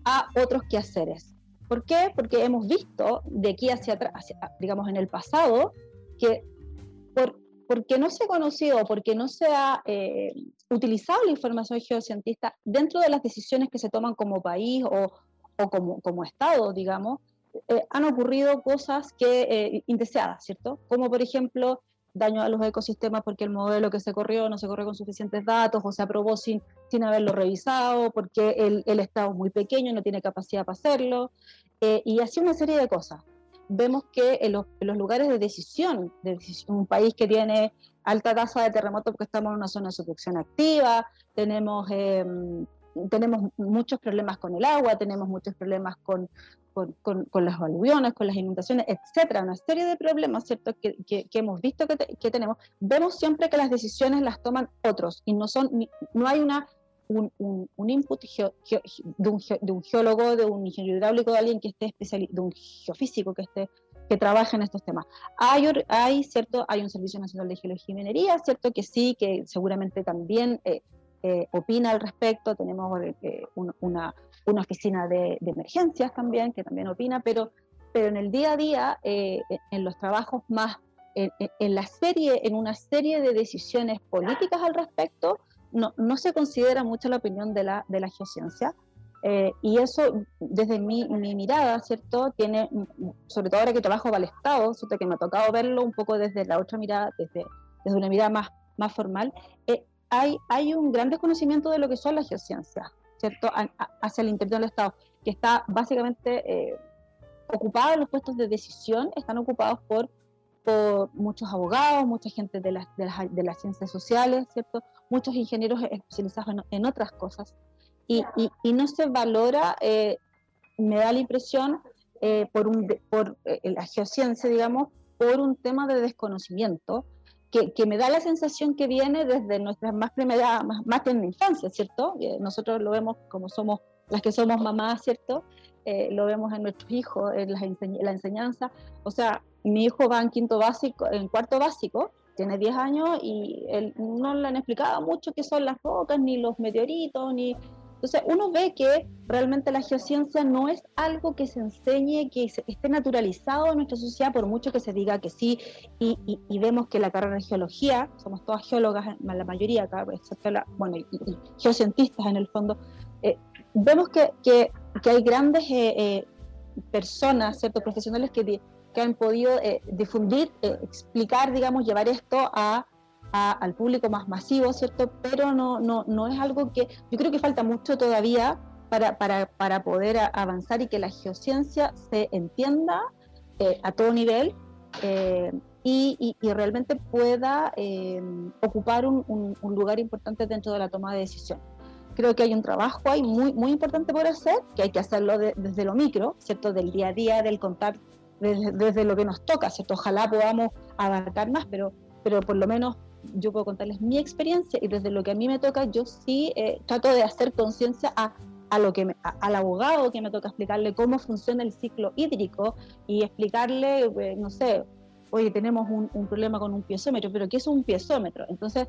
S6: a otros quehaceres. ¿Por qué? Porque hemos visto de aquí hacia atrás, digamos en el pasado, que por porque no se ha conocido, porque no se ha eh, utilizado la información geocientista dentro de las decisiones que se toman como país o, o como, como, Estado, digamos, eh, han ocurrido cosas que eh, indeseadas, ¿cierto? Como por ejemplo daño a los ecosistemas porque el modelo que se corrió no se corrió con suficientes datos o se aprobó sin, sin haberlo revisado, porque el, el Estado es muy pequeño, no tiene capacidad para hacerlo, y así una serie de cosas. Vemos que en los, lugares de decisión, de un país que tiene alta tasa de terremotos porque estamos en una zona de subducción activa, tenemos, em, tenemos muchos problemas con el agua, tenemos muchos problemas con, con, con, las aluviones, con las inundaciones, etcétera, una serie de problemas ¿cierto? Que, que, hemos visto que, que, tenemos, vemos siempre que las decisiones las toman otros y no, son, no hay una un, un, input de, un de, un geólogo, de un ingeniero hidráulico, de alguien que esté especializado, de un geofísico que esté que trabaje en estos temas. Hay, hay, cierto, hay un Servicio Nacional de Geología y Minería, cierto que sí, que seguramente también eh, eh, opina al respecto, tenemos eh, una, una, oficina de, de, emergencias también, que también opina, pero, pero en el día a día, en los trabajos más, en, en, la serie, en una serie de decisiones políticas al respecto, no, no se considera mucho la opinión de la, de la geociencia, Eh, y eso, desde mi, mi, mirada, ¿cierto? Tiene, sobre todo ahora que trabajo para el Estado, ¿cierto? Que me ha tocado verlo un poco desde la otra mirada, desde, desde una mirada más, más formal, eh, hay, hay un gran desconocimiento de lo que son las geociencias, ¿cierto? hacia el interior del Estado, que está básicamente eh, ocupado en los puestos de decisión, están ocupados por, por muchos abogados, mucha gente de las, de las, de las ciencias sociales, ¿cierto? Muchos ingenieros especializados en, en otras cosas y, y, no se valora, eh, me da la impresión, eh, por, un, por eh, la geociencia, digamos, por un tema de desconocimiento, que, que, me da la sensación que viene desde nuestras más primeras, más, más en la infancia, ¿cierto? nosotros lo vemos como somos las que somos mamás, ¿cierto? lo vemos en nuestros hijos, en la, la, enseñanza. O sea, mi hijo va en quinto básico, en cuarto básico, tiene 10 años y él, no le han explicado mucho qué son las rocas, ni los meteoritos, ni entonces uno ve que realmente la geociencia no es algo que se enseñe, que esté naturalizado en nuestra sociedad, por mucho que se diga que sí, y, vemos que la carrera de geología, somos todas geólogas, la mayoría excepto la, bueno, y, geocientistas en el fondo, eh, vemos que, hay grandes eh, eh, personas, ¿cierto? profesionales que, que han podido difundir, explicar, digamos, llevar esto a al público más masivo, ¿cierto? Pero no, no, no es algo que yo creo que falta mucho todavía para, para, para poder avanzar y que la geociencia se entienda eh, a todo nivel eh, y, y, realmente pueda eh, ocupar un, un, lugar importante dentro de la toma de decisión. Creo que hay un trabajo ahí muy, muy importante por hacer, que hay que hacerlo desde lo micro, ¿cierto? Del día a día, del contacto, desde, desde, lo que nos toca, ¿cierto? Ojalá podamos abarcar más, pero, pero por lo menos yo puedo contarles mi experiencia y desde lo que a mí me toca, yo sí eh, trato de hacer conciencia a, a, lo que al abogado que me toca explicarle cómo funciona el ciclo hídrico y explicarle, eh, no sé, oye, tenemos un, un, problema con un piezómetro, pero ¿qué es un piezómetro? Entonces,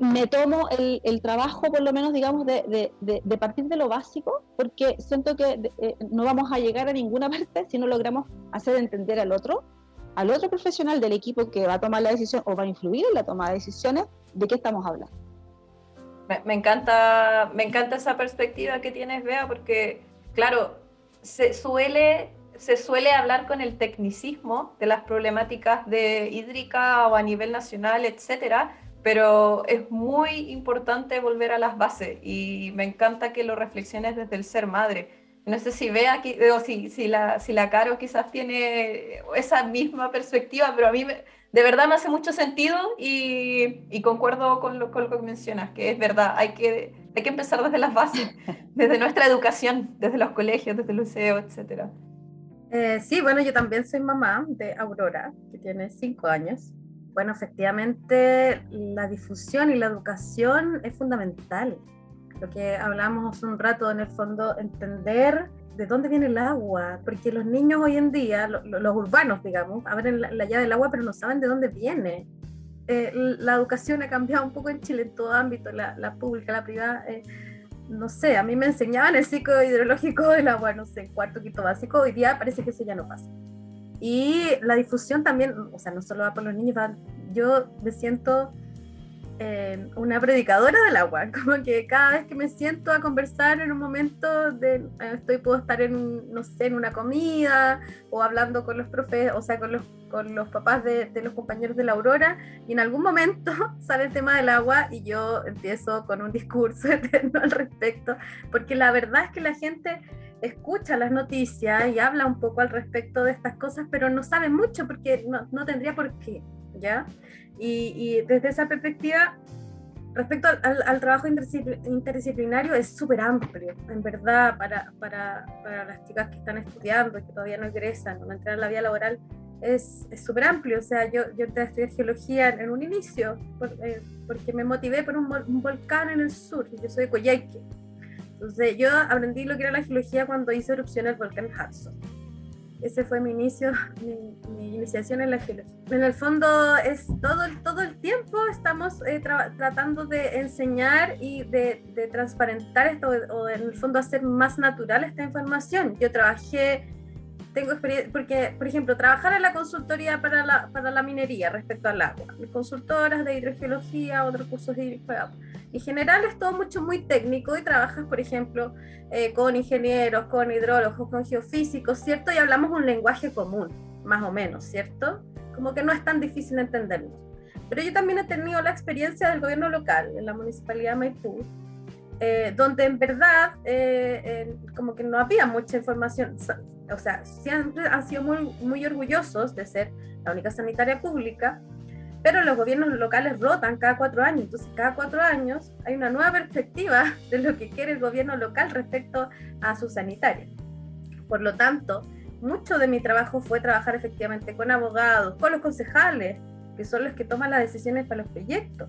S6: me tomo el, el, trabajo, por lo menos, digamos, de, de, de, partir de lo básico, porque siento que eh, no vamos a llegar a ninguna parte si no logramos hacer entender al otro al otro profesional del equipo que va a tomar la decisión o va a influir en la toma de decisiones, ¿de qué estamos hablando?
S1: Me, encanta, me encanta esa perspectiva que tienes, Bea, porque, claro, se suele, se suele hablar con el tecnicismo de las problemáticas de hídrica o a nivel nacional, etcétera, pero es muy importante volver a las bases y me encanta que lo reflexiones desde el ser madre no sé si ve aquí, o si, si, la, si la Caro quizás tiene esa misma perspectiva, pero a mí de verdad me hace mucho sentido y, y concuerdo con lo, con lo, que mencionas, que es verdad, hay que, hay que empezar desde las bases, desde nuestra educación, desde los colegios, desde el liceo, etc.
S5: Eh, sí, bueno, yo también soy mamá de Aurora, que tiene cinco años. Bueno, efectivamente, la difusión y la educación es fundamental lo que hablamos un rato, en el fondo, entender de dónde viene el agua, porque los niños hoy en día, los urbanos, digamos, abren la, llave del agua, pero no saben de dónde viene. Eh, la educación ha cambiado un poco en Chile en todo ámbito, la, pública, la privada. Eh, no sé, a mí me enseñaban el ciclo hidrológico del agua, no sé, cuarto, quinto básico, hoy día parece que eso ya no pasa. Y la difusión también, o sea, no solo va por los niños, yo me siento eh, una predicadora del agua, como que cada vez que me siento a conversar en un momento de, eh, estoy, puedo estar en, no sé, en una comida o hablando con los profes, o sea, con los, con los papás de, de, los compañeros de la Aurora, y en algún momento sale el tema del agua y yo empiezo con un discurso eterno al respecto, porque la verdad es que la gente escucha las noticias y habla un poco al respecto de estas cosas, pero no sabe mucho porque no, no tendría por qué, ¿ya? Y, desde esa perspectiva, respecto al, trabajo interdisciplinario, es súper amplio, en verdad, para, para, para, las chicas que están estudiando y que todavía no egresan no entran a la vía laboral, es súper amplio. O sea, yo, yo entré a estudiar geología en, un inicio, eh, porque me motivé por un, un, volcán en el sur, yo soy de Coyhaique. Entonces, yo aprendí lo que era la geología cuando hice erupción el volcán Hudson ese fue mi inicio, mi, iniciación en la geología. En el fondo es todo, todo el tiempo estamos eh, tratando de enseñar y de, de, transparentar esto o en el fondo hacer más natural esta información. Yo trabajé tengo experiencia, porque, por ejemplo, trabajar en la consultoría para la, para la minería respecto al agua, consultoras de hidrogeología o de recursos hídricos En general es todo mucho muy técnico y trabajas, por ejemplo, eh, con ingenieros, con hidrólogos, con geofísicos, ¿cierto? Y hablamos un lenguaje común, más o menos, ¿cierto? Como que no es tan difícil entendernos. Pero yo también he tenido la experiencia del gobierno local, en la municipalidad de Maipú, eh, donde en verdad eh, como que no había mucha información. O sea, siempre han sido muy, muy orgullosos de ser la única sanitaria pública, pero los gobiernos locales rotan cada cuatro años, entonces cada cuatro años hay una nueva perspectiva de lo que quiere el gobierno local respecto a su sanitaria. Por lo tanto, mucho de mi trabajo fue trabajar efectivamente con abogados, con los concejales, que son los que toman las decisiones para los proyectos,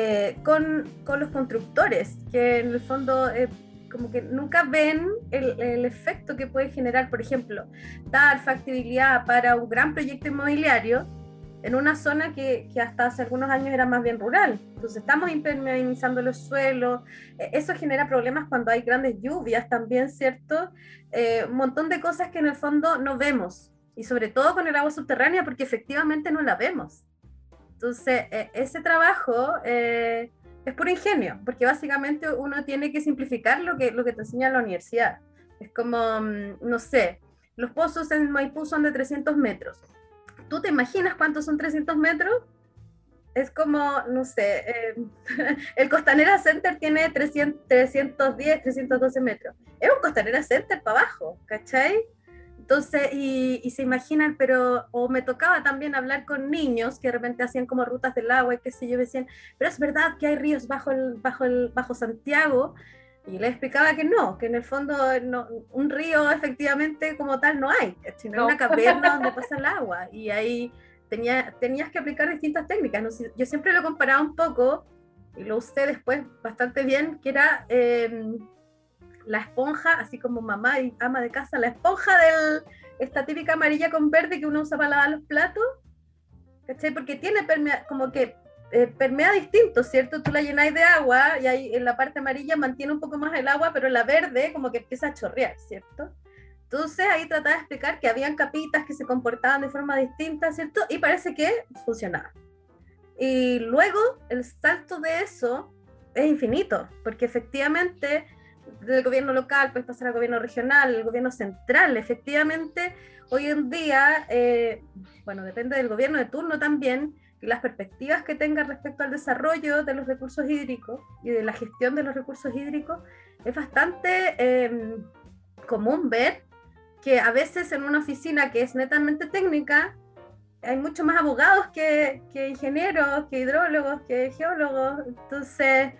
S5: eh, con, con, los constructores, que en el fondo eh, como que nunca ven el, el, efecto que puede generar, por ejemplo, dar factibilidad para un gran proyecto inmobiliario en una zona que, que, hasta hace algunos años era más bien rural. Entonces estamos impermeabilizando los suelos, e, eso genera problemas cuando hay grandes lluvias también, ¿cierto? Eh, un montón de cosas que en el fondo no vemos, y sobre todo con el agua subterránea, porque efectivamente no la vemos. Entonces, e, ese trabajo... Eh, es puro ingenio, porque básicamente uno tiene que simplificar lo que, lo que te enseña la universidad. Es como, mm, no sé, los pozos en Maipú son de 300 metros. ¿Tú te imaginas cuántos son 300 metros? Es como, no sé, eh, el Costanera Center tiene 300, 310, 312 metros. Es un Costanera Center para abajo, ¿cachai? Entonces, y, se imaginan, pero, o me tocaba también hablar con niños que de repente hacían como rutas del agua y qué sé yo, decían, pero es verdad que hay ríos bajo, el, bajo, el, bajo Santiago, y les explicaba que no, que en el fondo no, un río efectivamente como tal no hay, sino una caverna donde pasa el agua, y ahí tenía, tenías que aplicar distintas técnicas. yo siempre lo comparaba un poco, y lo usé después bastante bien, que era... Eh, la esponja, así como mamá y ama de casa, la esponja de esta típica amarilla con verde que uno usa para lavar los platos, ¿cachai? Porque tiene como que eh, permea distinto, ¿cierto? Tú la llenáis de agua y ahí en la parte amarilla mantiene un poco más el agua, pero la verde como que empieza a chorrear, ¿cierto? Entonces ahí trataba de explicar que habían capitas que se comportaban de forma distinta, ¿cierto? Y parece que funcionaba. Y luego el salto de eso es infinito, porque efectivamente del gobierno local, puedes pasar al gobierno regional, al gobierno central. Efectivamente, hoy en día, eh, bueno, depende del gobierno de turno también, las perspectivas que tenga respecto al desarrollo de los recursos hídricos y de la gestión de los recursos hídricos, es bastante em, común ver que a veces en una oficina que es netamente técnica, hay mucho más abogados que, que ingenieros, que hidrólogos, que geólogos. Entonces,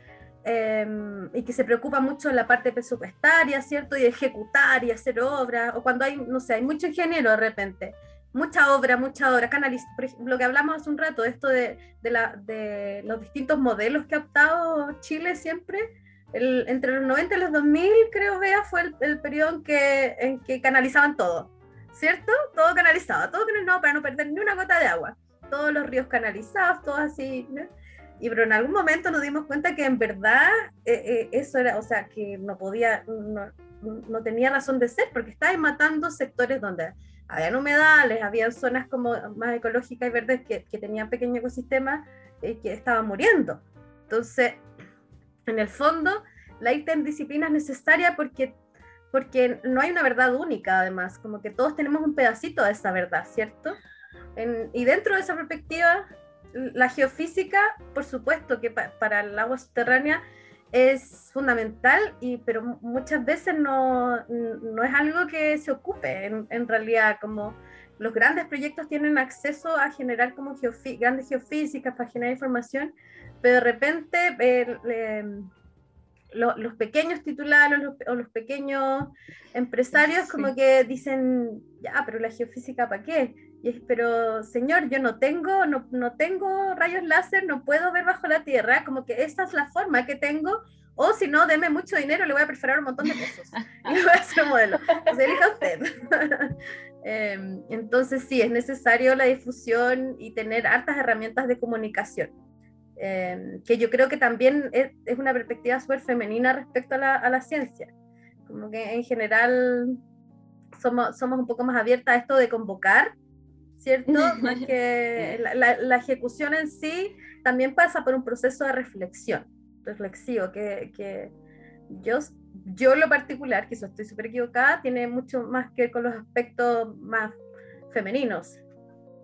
S5: Em, y que se preocupa mucho en la parte presupuestaria, ¿cierto? Y ejecutar y hacer obras, o cuando hay, no sé, hay mucho ingeniero de repente, mucha obra, mucha obra, canaliz lo que hablamos hace un rato, esto de, de, la, de, los distintos modelos que ha optado Chile siempre, el, entre los 90 y los 2000, creo, vea, fue el, el periodo en que, en que canalizaban todo, ¿cierto? Todo canalizado, todo canalizado para no perder ni una gota de agua, todos los ríos canalizados, todo así, ¿no? Y pero en algún momento nos dimos cuenta que en verdad eh, eh, eso era, o sea, que no podía, no, no tenía razón de ser, porque estaba matando sectores donde había humedales, había zonas como más ecológicas y verdes que, que tenían pequeño ecosistema y que estaban muriendo. Entonces, en el fondo, la interdisciplina es necesaria porque, porque no hay una verdad única, además, como que todos tenemos un pedacito de esa verdad, ¿cierto? En, y dentro de esa perspectiva, la geofísica, por supuesto que para el agua subterránea es fundamental, y, pero muchas veces no, no es algo que se ocupe. En, realidad, como los grandes proyectos tienen acceso a generar como grandes geofísicas para generar información, pero de repente los pequeños titulares o los pequeños empresarios como que dicen, ya, pero la geofísica para qué? Y es, pero señor, yo no tengo, no, no tengo rayos láser, no puedo ver bajo la tierra, como que esta es la forma que tengo, o si no, deme mucho dinero, le voy a perforar un montón de pesos y voy a hacer modelo. Entonces, elija usted. Em, entonces, sí, es necesario la difusión y tener hartas herramientas de comunicación, em, que yo creo que también es, es una perspectiva súper femenina respecto a la, a la ciencia. Como que en general somos, somos un poco más abiertas a esto de convocar, ¿cierto? Más que la, la, ejecución en sí también pasa por un proceso de reflexión, reflexivo, que, que yo, yo en lo particular, eso estoy súper equivocada, tiene mucho más que ver con los aspectos más femeninos.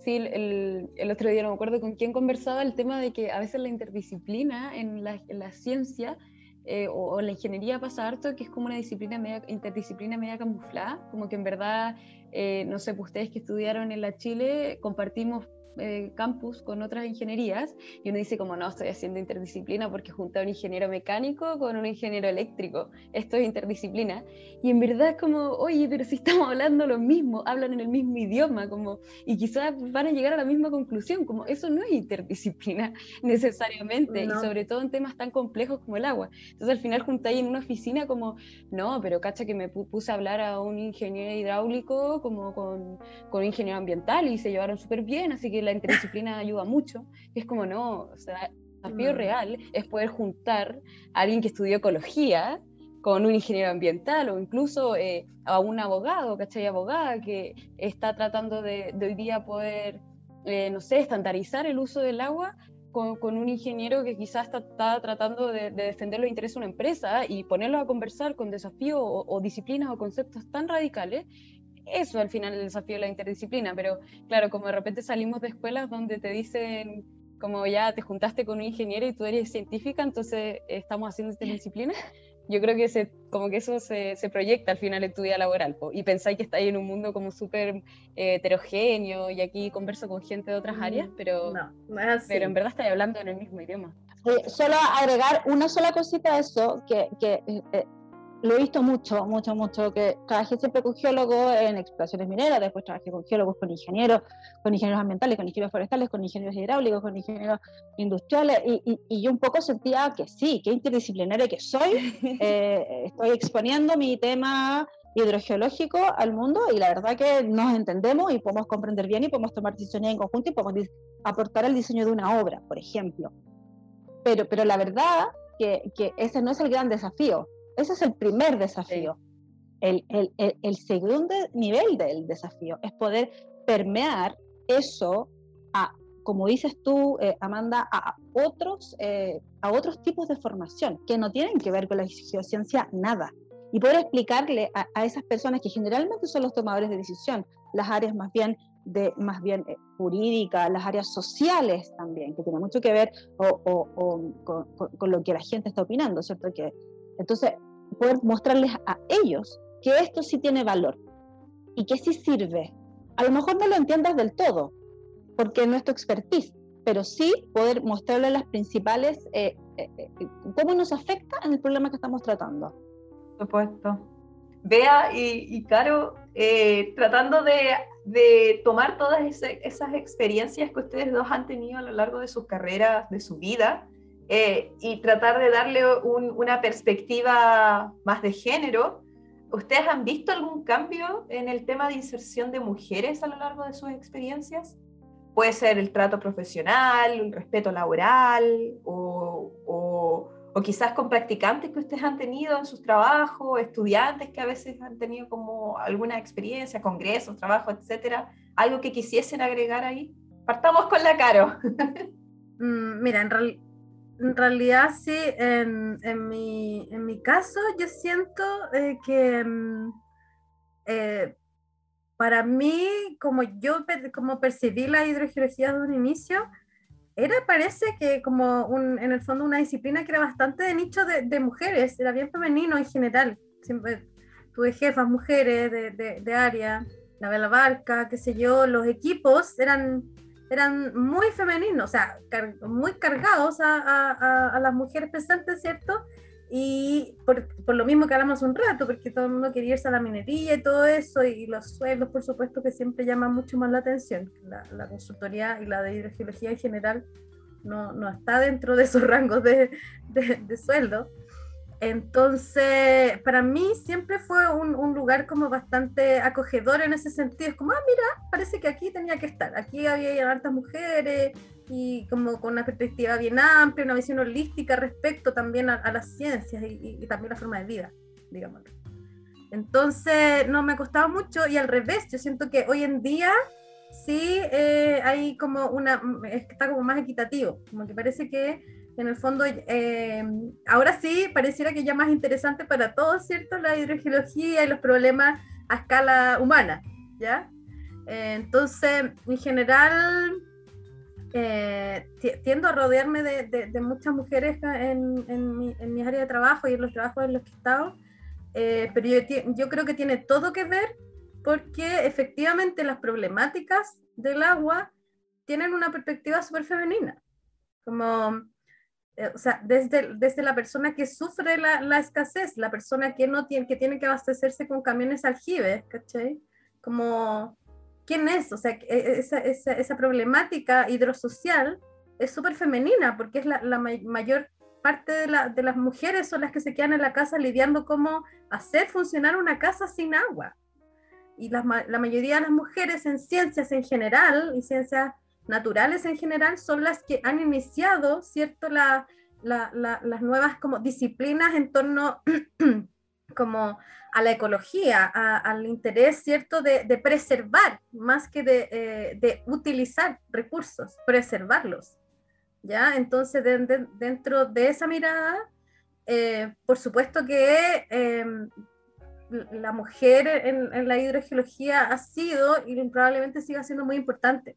S4: Sí, el, el, otro día no me acuerdo con quién conversaba el tema de que a veces la interdisciplina en la, en la ciencia eh, o, la ingeniería pasa harto, que es como una disciplina media, interdisciplina media camuflada, como que en verdad, eh, no sé, pues ustedes que estudiaron en la Chile, compartimos eh, campus con otras ingenierías y uno dice como no, estoy haciendo interdisciplina porque junté a un ingeniero mecánico con un ingeniero eléctrico, esto es interdisciplina y en verdad es como, oye, pero si estamos hablando lo mismo, hablan en el mismo idioma como, y quizás van a llegar a la misma conclusión, como eso no es interdisciplina necesariamente y sobre todo en temas tan complejos como el agua. Entonces al final junté ahí en una oficina como, no, pero cacha que me puse a hablar a un ingeniero hidráulico como con, con un ingeniero ambiental y se llevaron súper bien, así que la interdisciplina ayuda mucho. es como, no, o sea, el desafío mm. real es poder juntar a alguien que estudió ecología con un ingeniero ambiental o incluso eh, a un abogado, ¿cachai? Abogada que está tratando de, hoy día poder, eh, no sé, estandarizar el uso del agua con, con, un ingeniero que quizás está, tratando de, defender los intereses de una empresa y ponerlo a conversar con desafíos o, o, disciplinas o conceptos tan radicales eso al final el desafío de la interdisciplina, pero claro, como de repente salimos de escuelas donde te dicen como ya te juntaste con un ingeniero y tú eres científica, entonces estamos haciendo interdisciplina, yo creo que se, como que eso se, se, proyecta al final en tu vida laboral y pensáis que estáis en un mundo como súper eh, heterogéneo y aquí converso con gente de otras áreas, pero,
S5: no, no es así.
S4: pero en verdad estáis hablando en el mismo idioma.
S6: solo agregar una sola cosita a eso, que, que eh, lo he visto mucho, mucho, mucho, que trabajé siempre con geólogos en explotaciones mineras, después trabajé con geólogos, con ingenieros, con ingenieros ambientales, con ingenieros forestales, con ingenieros hidráulicos, con ingenieros industriales, y, y, yo un poco sentía que sí, que interdisciplinaria que soy, eh, estoy exponiendo mi tema hidrogeológico al mundo y la verdad que nos entendemos y podemos comprender bien y podemos tomar decisiones en conjunto y podemos aportar al diseño de una obra, por ejemplo. Pero, pero la verdad que, que ese no es el gran desafío ese es el primer desafío. El, el, el, segundo nivel del desafío es poder permear eso a, como dices tú, eh, Amanda, a otros, eh, a otros tipos de formación que no tienen que ver con la geociencia nada. Y poder explicarle a, esas personas que generalmente son los tomadores de decisión, las áreas más bien de más bien eh, jurídicas, las áreas sociales también, que tienen mucho que ver o, o, con, con, lo que la gente está opinando, ¿cierto? Que entonces, poder mostrarles a ellos que esto sí tiene valor y que sí sirve. A lo mejor no lo entiendas del todo, porque no es tu expertise, pero sí poder mostrarles las principales, eh, eh, eh, cómo nos afecta en el problema que estamos tratando.
S1: Por supuesto. Bea y, Caro, tratando de, de, tomar todas esas experiencias que ustedes dos han tenido a lo largo de sus carreras, de su vida, eh, y tratar de darle una perspectiva más de género. ¿Ustedes han visto algún cambio en el tema de inserción de mujeres a lo largo de sus experiencias? Puede ser el trato profesional, el respeto laboral o, o, o quizás con practicantes que ustedes han tenido en sus trabajos, estudiantes que a veces han tenido como alguna experiencia, congresos, trabajos, etcétera. ¿Algo que quisiesen agregar ahí? Partamos con la Caro.
S5: Mm, mira, en, realidad en realidad sí, en, en, mi, en mi caso yo siento eh, que mm, eh, para mí, como yo como percibí la hidrogeología de un inicio, era parece que como un, en el fondo una disciplina que era bastante de nicho de, de mujeres, era bien femenino en general. Siempre tuve jefas mujeres de, de, de área, la barca, qué sé yo, los equipos eran eran muy femeninos, o sea, muy cargados a, las mujeres presentes, ¿cierto? Y por, lo mismo que hablamos un rato, porque todo el mundo quería irse a la minería y todo eso, y los sueldos, por supuesto, que siempre llaman mucho más la atención. La, consultoría y la de hidrogeología en general no, no está dentro de esos rangos de, de, de sueldo. Entonces, para mí siempre fue un, un, lugar como bastante acogedor en ese sentido. Es como, ah, mira, parece que aquí tenía que estar. Aquí había hartas mujeres y como con una perspectiva bien amplia, una visión holística respecto también a, las ciencias y, y, también la forma de vida, digamos. Entonces no me ha costado mucho y al revés, yo siento que hoy en día sí eh, hay como una, está como más equitativo, como que parece que en el fondo, eh, ahora sí pareciera que ya más interesante para todos, ¿cierto? La hidrogeología y los problemas a escala humana, ¿ya? Eh, entonces, en general, eh, tiendo a rodearme de, muchas mujeres en, en, mi, en, mis áreas de trabajo y en los trabajos en los que he estado, pero yo, yo creo que tiene todo que ver porque efectivamente las problemáticas del agua tienen una perspectiva súper femenina. Como eh, o sea, desde, desde la persona que sufre la, la, escasez, la persona que no tiene, que tiene que abastecerse con camiones aljibes, ¿cachai? Como, ¿quién es? O sea, e, e, esa, esa, esa problemática hidrosocial es súper femenina, porque es la, la mayor parte de, de, las mujeres son las que se quedan en la casa lidiando cómo hacer funcionar una casa sin agua. Y la, la mayoría de las mujeres en ciencias en general y ciencias naturales en general son las que han iniciado, ¿cierto? La, las nuevas como disciplinas en torno como a la ecología, al interés, ¿cierto? De, preservar más que eh, de, utilizar recursos, preservarlos. ¿Ya? Entonces, dentro de esa mirada, eh, por supuesto que em, la mujer en, en, la hidrogeología ha sido y probablemente siga siendo muy importante.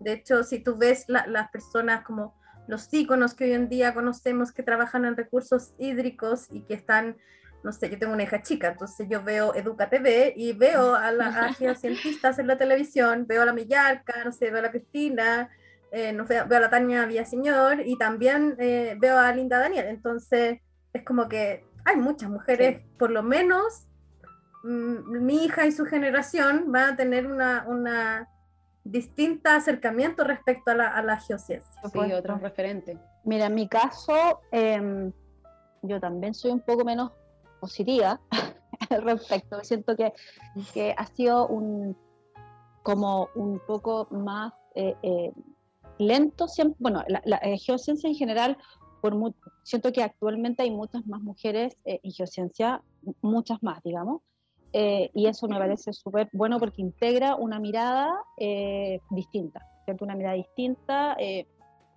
S5: De hecho, si tú ves las personas como los íconos que hoy en día conocemos que trabajan en recursos hídricos y que están, no sé, yo tengo una hija chica, entonces yo veo Educa TV y veo a las geocientistas en la televisión, veo a la Millarca, no sé, veo a la Cristina, eh, no, veo, a la Tania Villaseñor y también eh, veo a Linda Daniel. Entonces, es como que hay muchas mujeres, por lo menos mm, mi hija y su generación van a tener una, una distinto acercamiento respecto a la, a la geociencia.
S4: Sí, otros referentes.
S6: Mira, en mi caso, em, yo también soy un poco menos positiva al respecto. Siento que, que, ha sido un como un poco más eh, eh, lento. Siempre, bueno, la, la eh, geociencia en general, por siento que actualmente hay muchas más mujeres en geociencia, muchas más, digamos. Eh, y eso me parece súper bueno porque integra una mirada eh, distinta, ¿cierto? Una mirada distinta, eh,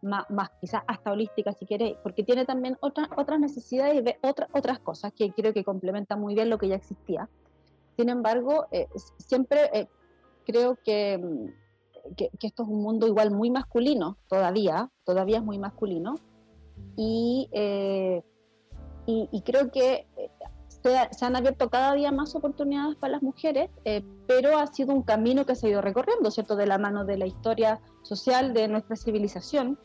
S6: más, más, quizás hasta holística si quiere, porque tiene también otras otras necesidades y otra, otras cosas que creo que complementan muy bien lo que ya existía. Sin embargo, siempre creo que, que, que, esto es un mundo igual muy masculino, todavía, todavía es muy masculino, y, y, y creo que se, han abierto cada día más oportunidades para las mujeres, eh, pero ha sido un camino que se ha ido recorriendo, ¿cierto? De la mano de la historia social de nuestra civilización,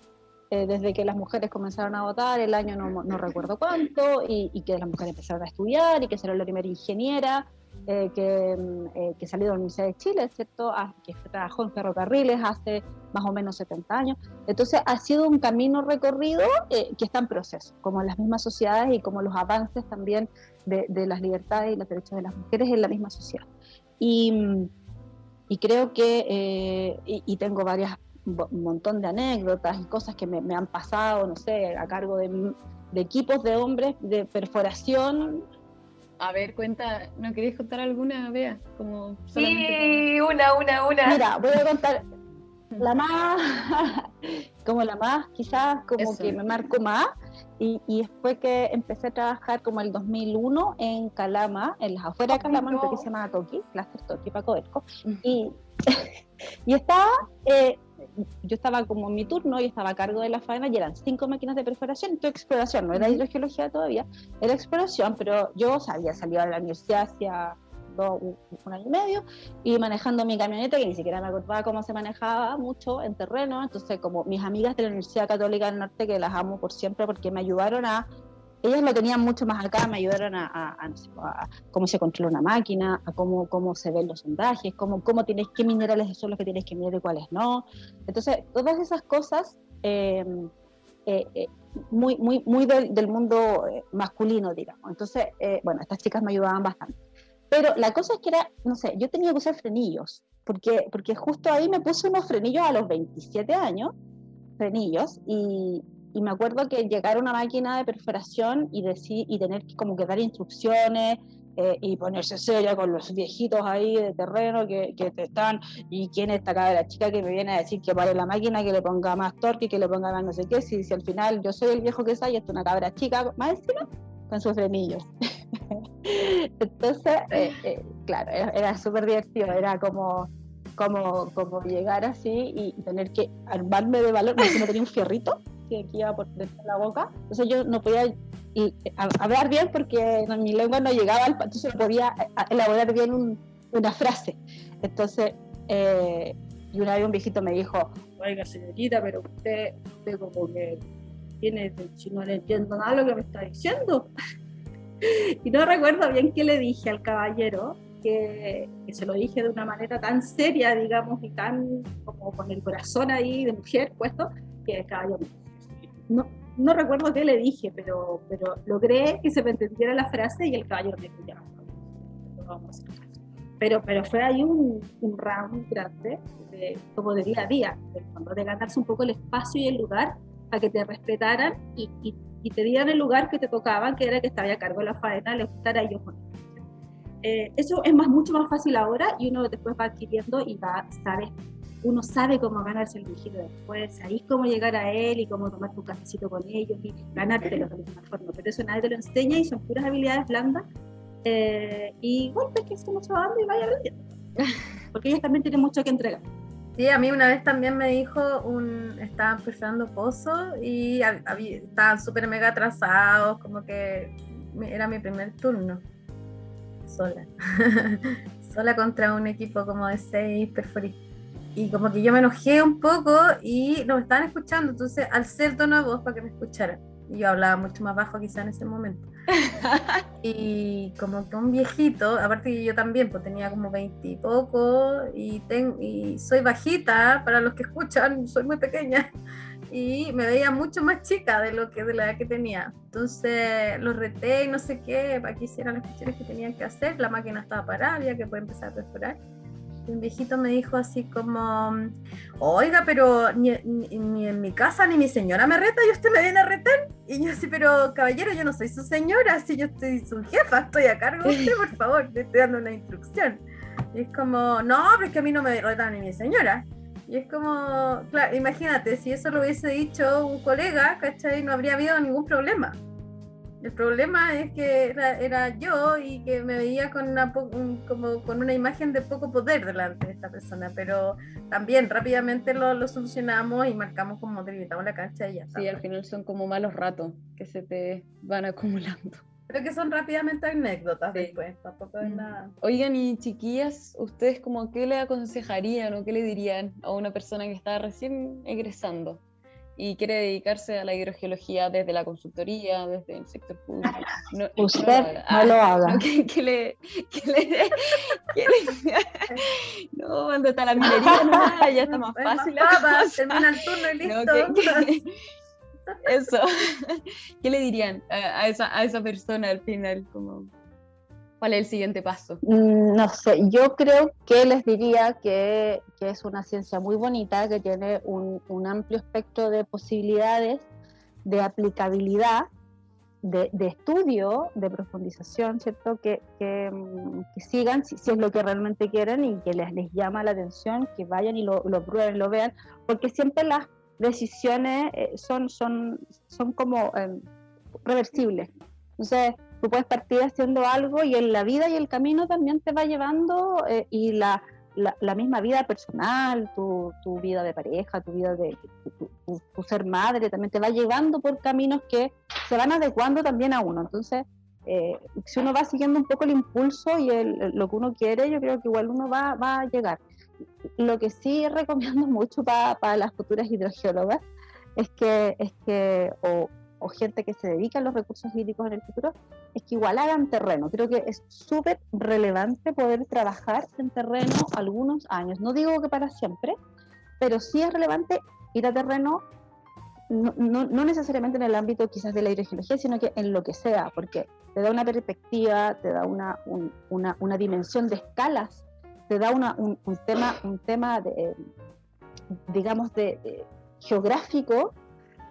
S6: eh, desde que las mujeres comenzaron a votar, el año no, no recuerdo cuánto, y, y, que las mujeres empezaron a estudiar y que será la primera ingeniera eh, que, mm, eh, que, salió de la Universidad de Chile, ¿cierto? Ah, que trabajó en ferrocarriles hace más o menos 70 años. Entonces ha sido un camino recorrido eh, que está en proceso, como las mismas sociedades y como los avances también de, de las libertades y los derechos de las mujeres en la misma sociedad. Y, y creo que, y, y, tengo varias, un montón de anécdotas y cosas que me, me han pasado, no sé, a cargo de, de equipos de hombres de perforación
S4: a ver, cuenta, ¿no queréis contar alguna, Bea?
S1: Como sí, una, una, una.
S6: Mira, voy a contar la más, como la más, quizás como que me marcó más, y, y, después que empecé a trabajar como el 2001 en Calama, en las afueras de Calama, en que se llama Toki, Cluster Toki, Paco Erco, y, y estaba eh, yo estaba como en mi turno y estaba a cargo de la faena y eran cinco máquinas de perforación, esto exploración, no era hidrogeología todavía, era exploración, pero yo había salido a la universidad hacia un, año y medio y manejando mi camioneta que ni siquiera me acordaba cómo se manejaba mucho en terreno, entonces como mis amigas de la Universidad Católica del Norte que las amo por siempre porque me ayudaron a ellas lo tenían mucho más acá, me ayudaron a, a, cómo se controla una máquina, a cómo, cómo se ven los sondajes, cómo, cómo tienes, qué minerales son los que tienes que mirar y cuáles no. Entonces, todas esas cosas em, eh, eh, muy, muy, muy del, mundo eh, masculino, digamos. Entonces, bueno, estas chicas me ayudaban bastante. Pero la cosa es que era, no sé, yo tenía que usar frenillos, porque, porque justo ahí me puse unos frenillos a los 27 años, frenillos, y, y me acuerdo que llegar a una máquina de perforación y, decir, y tener que como que dar instrucciones, eh, y ponerse seria con los viejitos ahí de terreno que, que te están, y quién está acá de chica que me viene a decir que pare la máquina, que le ponga más torque, que le ponga más no sé qué, si, si al final yo soy el viejo que está y está una cabra chica, más encima, con sus frenillos. Entonces, eh, eh, claro, era, era súper divertido, era como, como, como llegar así y tener que armarme de valor, porque no tenía un fierrito que iba por dentro de la boca, entonces yo no podía hablar bien porque mi lengua no llegaba al, entonces no podía a- elaborar bien un- una frase. Entonces, eh, y una vez un viejito me dijo, oiga señorita, pero usted, usted como que tiene, si no le entiendo nada lo que me está diciendo. y no recuerdo bien qué le dije al caballero, que, que se lo dije de una manera tan seria, digamos, y tan como con el corazón ahí de mujer puesto, que el caballero no, no recuerdo qué le dije, pero, pero logré que se me entendiera la frase y el caballero me dijo, a hacer caso". Pero, pero fue ahí un, un round grande, de, como de día a día, de, de ganarse un poco el espacio y el lugar para que te respetaran y, y, y te dieran el lugar que te tocaba, que era que estaba a cargo de la faena, le gustara a ellos. Eh, eso es más, mucho más fácil ahora y uno después va adquiriendo y va, sabe, uno sabe cómo ganarse el viejito después, ahí cómo llegar a él y cómo tomar tu cafecito con ellos y ganártelo de alguna forma. Pero eso nadie te lo enseña y son puras habilidades blandas eh, y golpes que se nos va dando y vaya aprendiendo. Porque ellos también tienen mucho que entregar.
S5: Sí, a mí una vez también me dijo, un, estaban perforando pozo y estaban súper mega atrasados, como que era mi primer turno, sola, sola contra un equipo como de seis perforistas. Y como que yo me enojé un poco y no me estaban escuchando, entonces alcé el tono de voz para que me escucharan. Yo hablaba mucho más bajo quizá en ese momento. Y como que un viejito, aparte que yo también, pues tenía como 20 y poco, y, ten- y soy bajita, para los que escuchan, soy muy pequeña, y me veía mucho más chica de lo que de la edad que tenía. Entonces los reté y no sé qué, para que hicieran las cuestiones que tenían que hacer, la máquina estaba parada, había que poder empezar a perforar. Un viejito me dijo así como, oiga, pero ni en mi casa ni mi señora me reta y usted me viene a retar. Y yo así, pero caballero, yo no soy su señora, si yo estoy su jefa, estoy a cargo de usted, por favor, le estoy dando una instrucción. Y es como, no, pero es que a mí no me reta ni mi señora. Y es como, claro, imagínate, si eso lo hubiese dicho un colega, ¿cachai? No habría habido ningún problema. El problema es que era, era yo y que me veía con una, un- como con una imagen de poco poder delante de esta persona, pero también rápidamente lo, lo solucionamos y marcamos como delimitamos la cancha y ya está.
S4: Sí, al final son como malos ratos que se te van acumulando.
S5: Creo que son rápidamente anécdotas
S4: Sí.
S5: después, tampoco es
S4: Mm.
S5: nada.
S4: Oigan, y chiquillas, ¿ustedes como qué le aconsejarían o qué le dirían a una persona que está recién egresando y quiere dedicarse a la hidrogeología desde la consultoría, desde el sector público? No,
S6: Usted
S4: haga.
S6: no lo haga.
S4: no, que, que le, que le- que le- no, cuando está la minería, no, ah, ya está más
S5: más
S4: fácil. cosa.
S5: termina el turno y listo.
S4: eso. ¿Qué le dirían a, a esa, a esa persona al final? Como, ¿Cuál es el siguiente paso?
S6: Mm, No sé, yo creo que les diría que, que es una ciencia muy bonita, que tiene un, un amplio espectro de posibilidades, de aplicabilidad, de, de estudio, de profundización, ¿cierto? Que, que, mm, sigan si, si es lo que realmente quieren y que les, les llama la atención, que vayan y lo, lo prueben, lo vean, porque siempre las decisiones eh, son, son, son como eh, reversibles. Entonces, tú puedes partir haciendo algo y en la vida y el camino también te va llevando eh, y la, la, misma vida personal, tu, tu vida de pareja, tu vida de tu, ser madre, también te va llevando por caminos que se van adecuando también a uno. Entonces, eh, si uno va siguiendo un poco el impulso y el- lo que uno quiere, yo creo que igual uno va, va a llegar. Lo que sí recomiendo mucho para las futuras hidrogeólogas es que, es que o gente que se dedica a los recursos hídricos en el futuro, es que igual hagan terreno. Creo que es súper relevante poder trabajar en terreno algunos años. No digo que para siempre, pero sí es relevante ir a terreno, no, no- no necesariamente en el ámbito quizás de la hidrogeología, sino que en lo que sea, porque te da una perspectiva, te da una, un- una, una dimensión de escalas, te da una, un, un tema, un tema de, digamos, de, de geográfico,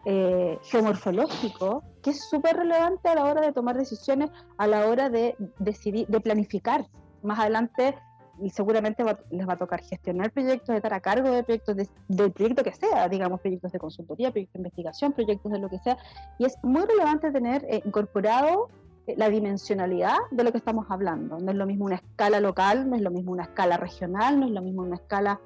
S6: eh, geomorfológico, que es súper relevante a la hora de tomar decisiones, a la hora de decidir, de planificar. Más adelante seguramente les va a tocar gestionar proyectos, estar a cargo de proyectos, del proyecto que sea, digamos, proyectos de consultoría, proyectos de investigación, proyectos de lo que sea. Y es muy relevante tener eh, incorporado eh, la dimensionalidad de lo que estamos hablando. No es lo mismo una escala local, no es lo mismo una escala regional, no es lo mismo una escala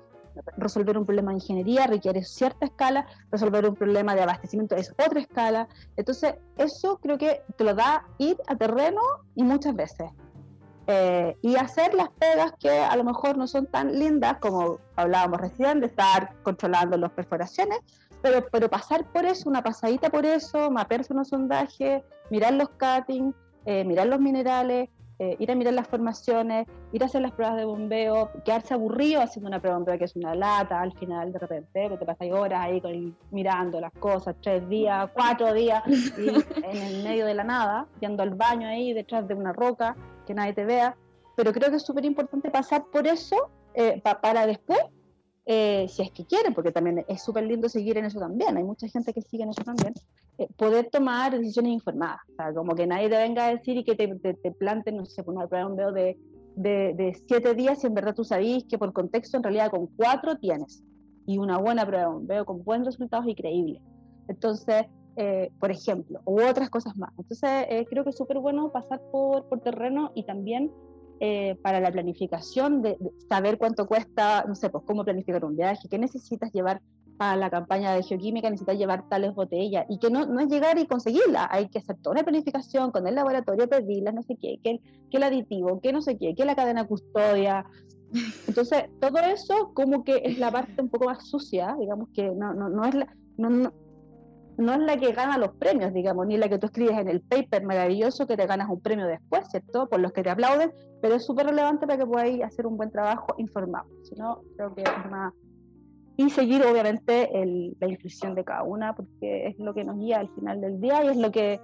S6: resolver un problema de ingeniería requiere cierta escala, resolver un problema de abastecimiento es otra escala. Entonces, eso creo que te lo da ir a terreno y muchas veces. Eh, y hacer las pegas que a lo mejor no son tan lindas como hablábamos recién, de estar controlando las perforaciones, pero, pero pasar por eso, una pasadita por eso, mapearse unos sondajes, mirar los cuttings, eh, mirar los minerales, eh, ir a mirar las formaciones, ir a hacer las pruebas de bombeo, quedarse aburrido haciendo una prueba de bombeo que es una lata al final de repente, te pasas horas ahí con, mirando las cosas, tres días, cuatro días, y en el medio de la nada, yendo al baño ahí detrás de una roca, que nadie te vea, pero creo que es súper importante pasar por eso eh, para después eh, si es que quieren, porque también es súper lindo seguir en eso también, hay mucha gente que sigue en eso también, eh, poder tomar decisiones informadas, o sea, como que nadie te venga a decir y que te, te, planten, no sé, una prueba de de, de, de, siete días y en verdad tú sabís que por contexto en realidad con cuatro tienes, y una buena prueba veo con buenos resultados y creíbles. Entonces, eh, por ejemplo, u otras cosas más. Entonces, creo que es súper bueno pasar por, por terreno y también eh, para la planificación, de, saber cuánto cuesta, no sé, pues cómo planificar un viaje, qué necesitas llevar para la campaña de geoquímica, necesitas llevar tales botellas, y que no, no es llegar y conseguirla, hay que hacer toda una planificación con el laboratorio, pedirlas, no sé qué, qué, qué el aditivo, qué no sé qué, qué la cadena custodia. Entonces, todo eso como que es la parte un poco más sucia, digamos que no, no, no es la, no, no es la que gana los premios, digamos, ni la que tú escribes en el paper maravilloso que te ganas un premio después, ¿cierto? Por los que te aplauden, pero es súper relevante para que podáis hacer un buen trabajo informado. Si no, creo que es más... Y seguir, obviamente, la intuición de cada una, porque es lo que nos guía al final del día y es lo que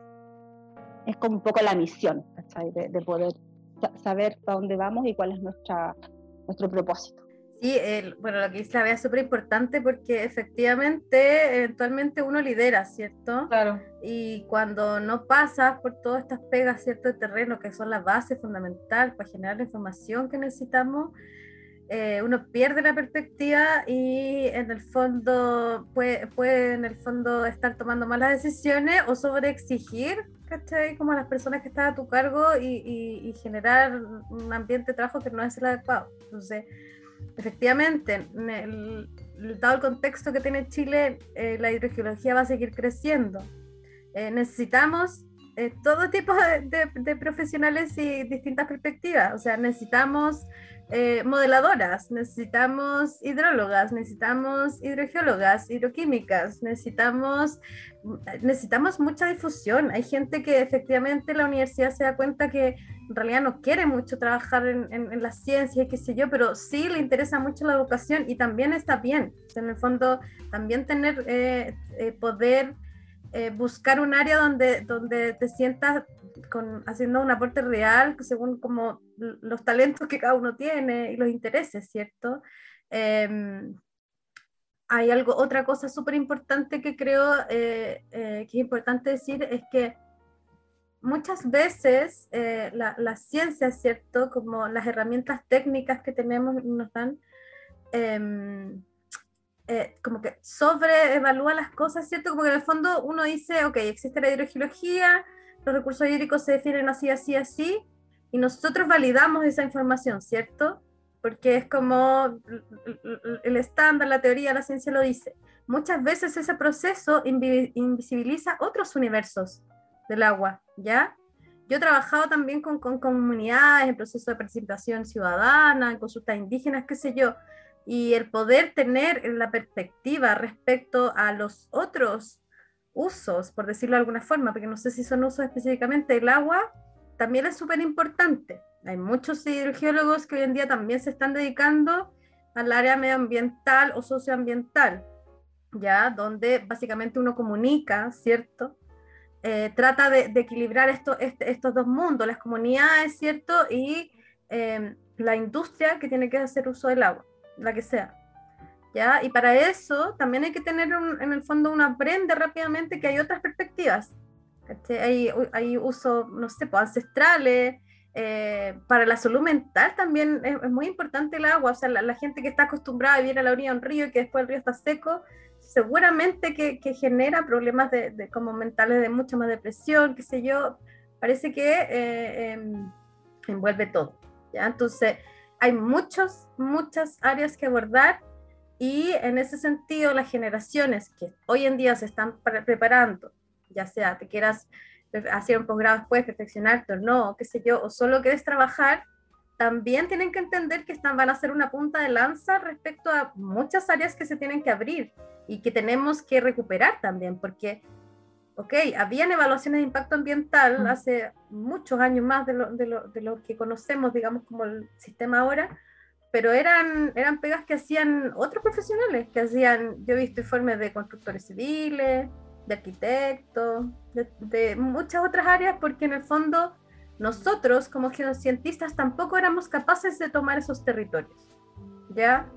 S6: es como un poco la misión, ¿cachai? De, de poder saber para dónde vamos y cuál es nuestra, nuestro propósito.
S5: Sí, el, bueno, lo que dice la es súper importante porque efectivamente, eventualmente uno lidera, ¿cierto?
S1: Claro.
S5: Y cuando no pasas por todas estas pegas, ¿cierto? De terreno, que son la base fundamental para generar la información que necesitamos, eh, uno pierde la perspectiva y en el fondo puede, puede, en el fondo estar tomando malas decisiones o sobre exigir, ¿cachai? Como a las personas que están a tu cargo y, y, y generar un ambiente de trabajo que no es el adecuado. Entonces, efectivamente, dado el contexto que tiene Chile, eh, la hidrogeología va a seguir creciendo. Eh, necesitamos eh, todo tipo de, profesionales y distintas perspectivas. O sea, necesitamos eh, modeladoras, necesitamos hidrólogas, necesitamos hidrogeólogas, hidroquímicas, necesitamos, necesitamos mucha difusión. Hay gente que efectivamente la universidad se da cuenta que en realidad no quiere mucho trabajar en, en, la ciencia y qué sé yo, pero sí le interesa mucho la educación y también está bien. en el fondo, también tener eh, poder eh, buscar un área donde, donde te sientas con, haciendo un aporte real según como los talentos que cada uno tiene y los intereses, ¿cierto? Em, hay algo, otra cosa súper importante que creo eh, eh, que es importante decir es que muchas veces la, la, ciencia, ¿cierto? Como las herramientas técnicas que tenemos nos dan, em, eh, como que sobreevalúa las cosas, ¿cierto? Como que en el fondo uno dice, ok, existe la hidrogeología, los recursos hídricos se definen así, así, así, y nosotros validamos esa información, ¿cierto? Porque es como el estándar, la teoría, la ciencia lo dice. Muchas veces ese proceso invisibiliza otros universos del agua, ¿ya? Yo he trabajado también con, con comunidades en procesos de participación ciudadana, en consultas indígenas, qué sé yo, y el poder tener la perspectiva respecto a los otros usos, por decirlo de alguna forma, porque no sé si son usos específicamente el agua, también es súper importante. Hay muchos hidrogeólogos que hoy en día también se están dedicando al área medioambiental o socioambiental, ya donde básicamente uno comunica, ¿cierto? Eh, trata de, equilibrar esto, este, estos dos mundos, las comunidades, ¿cierto? Y eh, la industria que tiene que hacer uso del agua la que sea. ¿Ya? Y para eso también hay que tener en el fondo uno aprende rápidamente que hay otras perspectivas. ¿cachai? Hay, hay usos, no sé, pues, ancestrales. eh, para la salud mental también es, es muy importante el agua. O sea, la, la gente que está acostumbrada a vivir a la orilla de un río y que después el río está seco, seguramente que, que genera problemas de, de como mentales de mucha más depresión, qué sé yo. Parece que eh, em, envuelve todo. ¿ya? Entonces, hay muchos, muchas áreas que abordar y en ese sentido las generaciones que hoy en día se están pre- preparando, ya sea te quieras hacer un posgrado después, perfeccionarte o no, qué sé yo, o solo quieres trabajar, también tienen que entender que están, van a ser una punta de lanza respecto a muchas áreas que se tienen que abrir y que tenemos que recuperar también, porque, ok, habían evaluaciones de impacto ambiental
S3: Mm.
S5: hace muchos años más de lo, de lo- de lo que conocemos, digamos, como el sistema ahora, pero eran, eran pegas que hacían otros profesionales, que hacían, yo he visto informes de constructores civiles, de arquitectos, de, de muchas otras áreas, porque en el fondo nosotros como geocientistas tampoco éramos capaces de tomar esos territorios, ¿ya?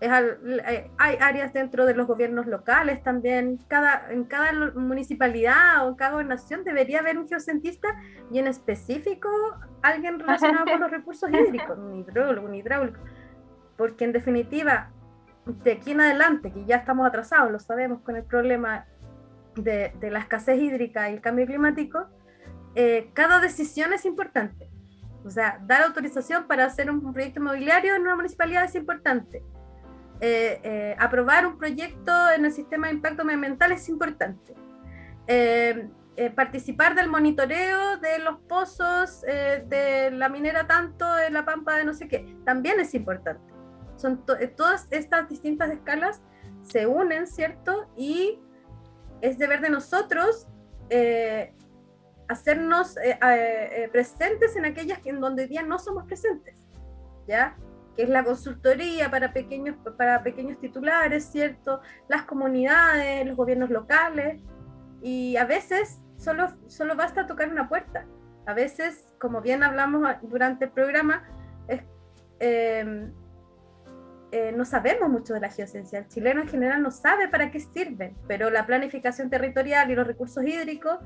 S5: Es al- eh, hay áreas dentro de los gobiernos locales también, cada, en cada municipalidad o en cada gobernación debería haber un geocientista y en específico alguien relacionado con los recursos hídricos, un hidrólogo, un hidráulico, porque en definitiva, de aquí en adelante, que ya estamos atrasados, lo sabemos con el problema de, de la escasez hídrica y el cambio climático, eh, cada decisión es importante. O sea, dar autorización para hacer un proyecto inmobiliario en una municipalidad es importante. Eh, eh, aprobar un proyecto en el sistema de impacto medioambiental es importante. Eh, eh, participar del monitoreo de los pozos eh, de la minera tanto en la pampa de no sé qué, también es importante. Son to- todas estas distintas escalas se unen, ¿cierto? Y es deber de nosotros eh, hacernos eh, eh, presentes en aquellas que en donde día no somos presentes, ¿ya? Que es la consultoría para pequeños, para pequeños titulares, ¿cierto? Las comunidades, los gobiernos locales, y a veces solo, solo basta tocar una puerta. A veces, como bien hablamos durante el programa, es, eh, eh, no sabemos mucho de la geociencia. El chileno en general no sabe para qué sirven, pero la planificación territorial y los recursos hídricos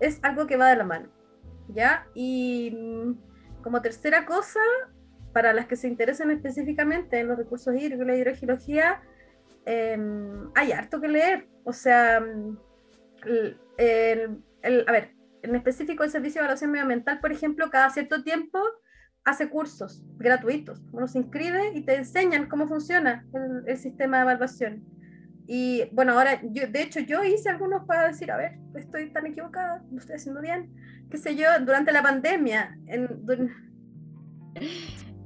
S5: es algo que va de la mano. ¿ya? Y mm, como tercera cosa, para las que se interesan específicamente en los recursos hídricos y la hidrogeología, em, hay harto que leer. O sea, mm, el- a ver, en específico el Servicio de Evaluación Medioambiental, por ejemplo, cada cierto tiempo hace cursos gratuitos. Uno se inscribe y te enseñan cómo funciona el, el sistema de evaluación. Y bueno, ahora, yo, de hecho, yo hice algunos para decir, a ver, estoy tan equivocada, lo estoy haciendo bien, qué sé yo, durante la pandemia. En,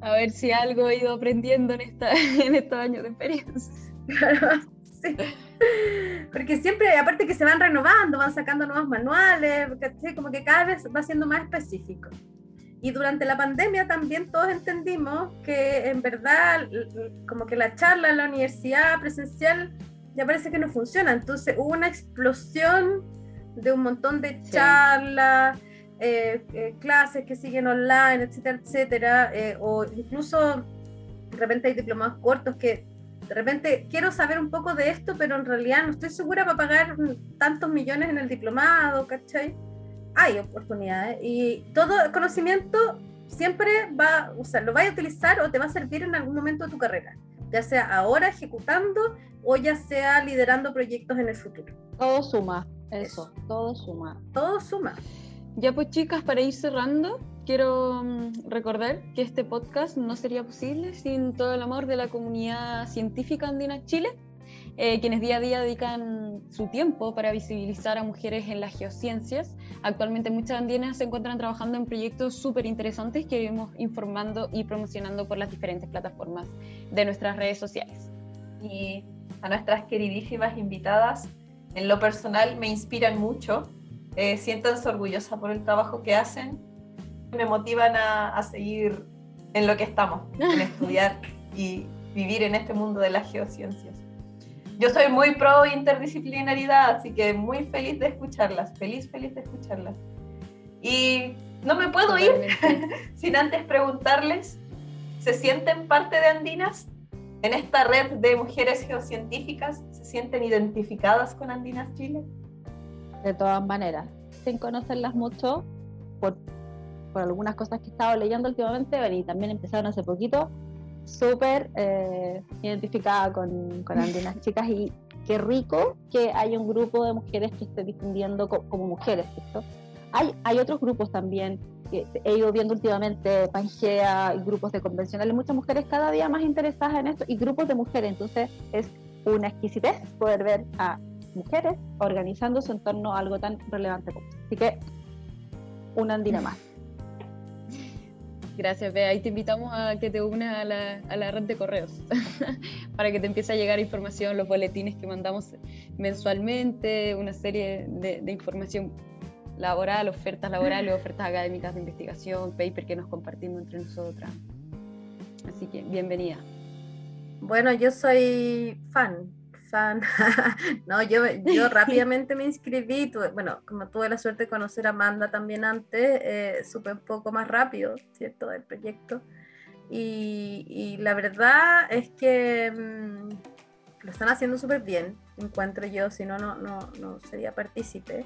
S4: A ver si algo he ido aprendiendo en, esta, en estos años de experiencia.
S5: sí. Porque siempre, aparte que se van renovando, van sacando nuevos manuales, ¿cachai? como que cada vez va siendo más específico. Y durante la pandemia también todos entendimos que en verdad como que la charla en la universidad presencial ya parece que no funciona. Entonces hubo una explosión de un montón de
S4: Sí.
S5: charlas, eh, eh, clases que siguen online, etcétera, etcétera. eh, o incluso de repente hay diplomados cortos que de repente quiero saber un poco de esto, pero en realidad no estoy segura para pagar tantos millones en el diplomado, ¿cachai? Hay oportunidades y todo conocimiento siempre va, o sea, lo vas a utilizar o te va a servir en algún momento de tu carrera, ya sea ahora ejecutando o ya sea liderando proyectos en el futuro.
S6: Todo suma,
S5: Eso.
S6: eso, todo suma.
S5: Todo suma.
S4: Ya pues chicas, para ir cerrando, quiero mm, recordar que este podcast no sería posible sin todo el amor de la comunidad científica andina Chile, eh, quienes día a día dedican su tiempo para visibilizar a mujeres en las geociencias. Actualmente muchas andinas se encuentran trabajando en proyectos súper interesantes que iremos informando y promocionando por las diferentes plataformas de nuestras redes sociales.
S1: y a nuestras queridísimas invitadas. En lo personal me inspiran mucho, eh, siéntanse orgullosas por el trabajo que hacen, me motivan a, a seguir en lo que estamos, en estudiar y vivir en este mundo de las geociencias. Yo soy muy pro interdisciplinaridad, así que muy feliz de escucharlas, feliz, feliz de escucharlas. Y no me puedo ir
S4: Totalmente.
S1: sin antes preguntarles, ¿se sienten parte de Andinas? En esta red de mujeres geocientíficas, ¿se sienten identificadas con Andinas Chile?
S6: De todas maneras. sin conocerlas mucho, por, por algunas cosas que he estado leyendo últimamente, y también empezaron hace poquito, súper eh, identificada con, con Andinas Chicas y qué rico que hay un grupo de mujeres que esté difundiendo como mujeres, ¿cierto? Hay, hay otros grupos también que he ido viendo últimamente, Pangea, grupos de convencionales, muchas mujeres cada día más interesadas en esto y grupos de mujeres, entonces es una exquisitez poder ver a mujeres organizándose en torno a algo tan relevante como esto. Así que una andina más.
S4: Gracias, Bea. Ahí te invitamos a que te unas a la, a la red de correos para que te empiece a llegar información, los boletines que mandamos mensualmente, una serie de, de información laboral, ofertas laborales, ofertas académicas de investigación, paper que nos compartimos entre nosotras. Así que bienvenida.
S5: Bueno, yo soy fan, fan. no, yo, yo rápidamente me inscribí, bueno, como tuve la suerte de conocer a Amanda también antes, eh, supe un poco más rápido, ¿cierto?, del proyecto. Y, y la verdad es que mm, lo están haciendo súper bien, encuentro yo, si no, no, no sería partícipe.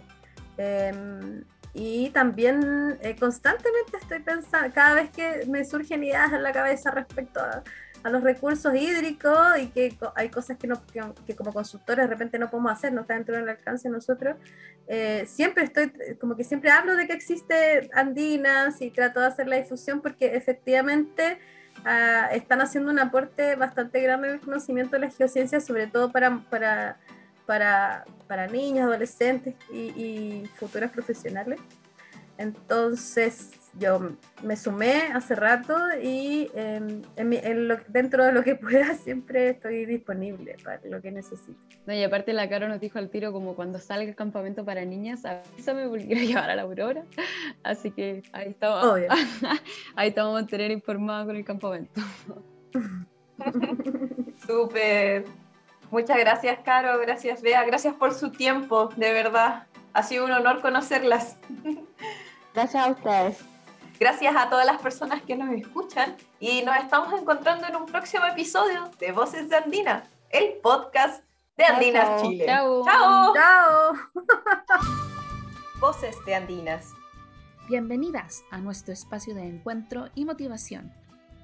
S5: Em, y también eh, constantemente estoy pensando, cada vez que me surgen ideas en la cabeza respecto a, los recursos hídricos y que hay cosas que, no, que, como consultores de repente no podemos hacer, no está dentro del alcance de nosotros, eh, siempre estoy, como que siempre hablo de que existe Andinas y trato de hacer la difusión porque efectivamente ah, están haciendo un aporte bastante grande el conocimiento de la geociencia, sobre todo para, para para, para niños, adolescentes y, futuras profesionales. Entonces yo me sumé hace rato y em, dentro de lo que pueda siempre estoy disponible para lo que necesite.
S4: No, y aparte la Caro nos dijo al tiro como cuando salga el campamento para niñas, avísame porque quiero llevar a la Aurora. Así que ahí estamos, ahí estamos a mantener informados con el campamento.
S1: Súper. Muchas gracias, Caro, gracias, Bea, gracias por su tiempo, de verdad. Ha sido un honor conocerlas.
S6: Gracias a ustedes.
S1: Gracias a todas las personas que nos escuchan y nos estamos encontrando en un próximo episodio de Voces de Andina, el podcast de Andinas Chile.
S4: Chao.
S1: Chao.
S5: Chao.
S1: Voces de Andinas.
S2: Bienvenidas a nuestro espacio de encuentro y motivación.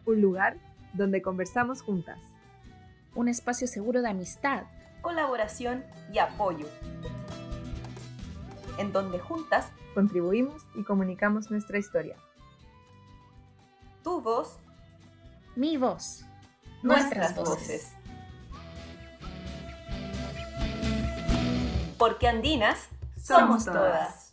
S3: Un lugar donde conversamos juntas
S2: un espacio seguro de amistad,
S1: colaboración y apoyo, en donde juntas
S3: contribuimos y comunicamos nuestra historia.
S1: Tu voz,
S2: mi voz,
S1: nuestras, voces. Porque andinas somos todas.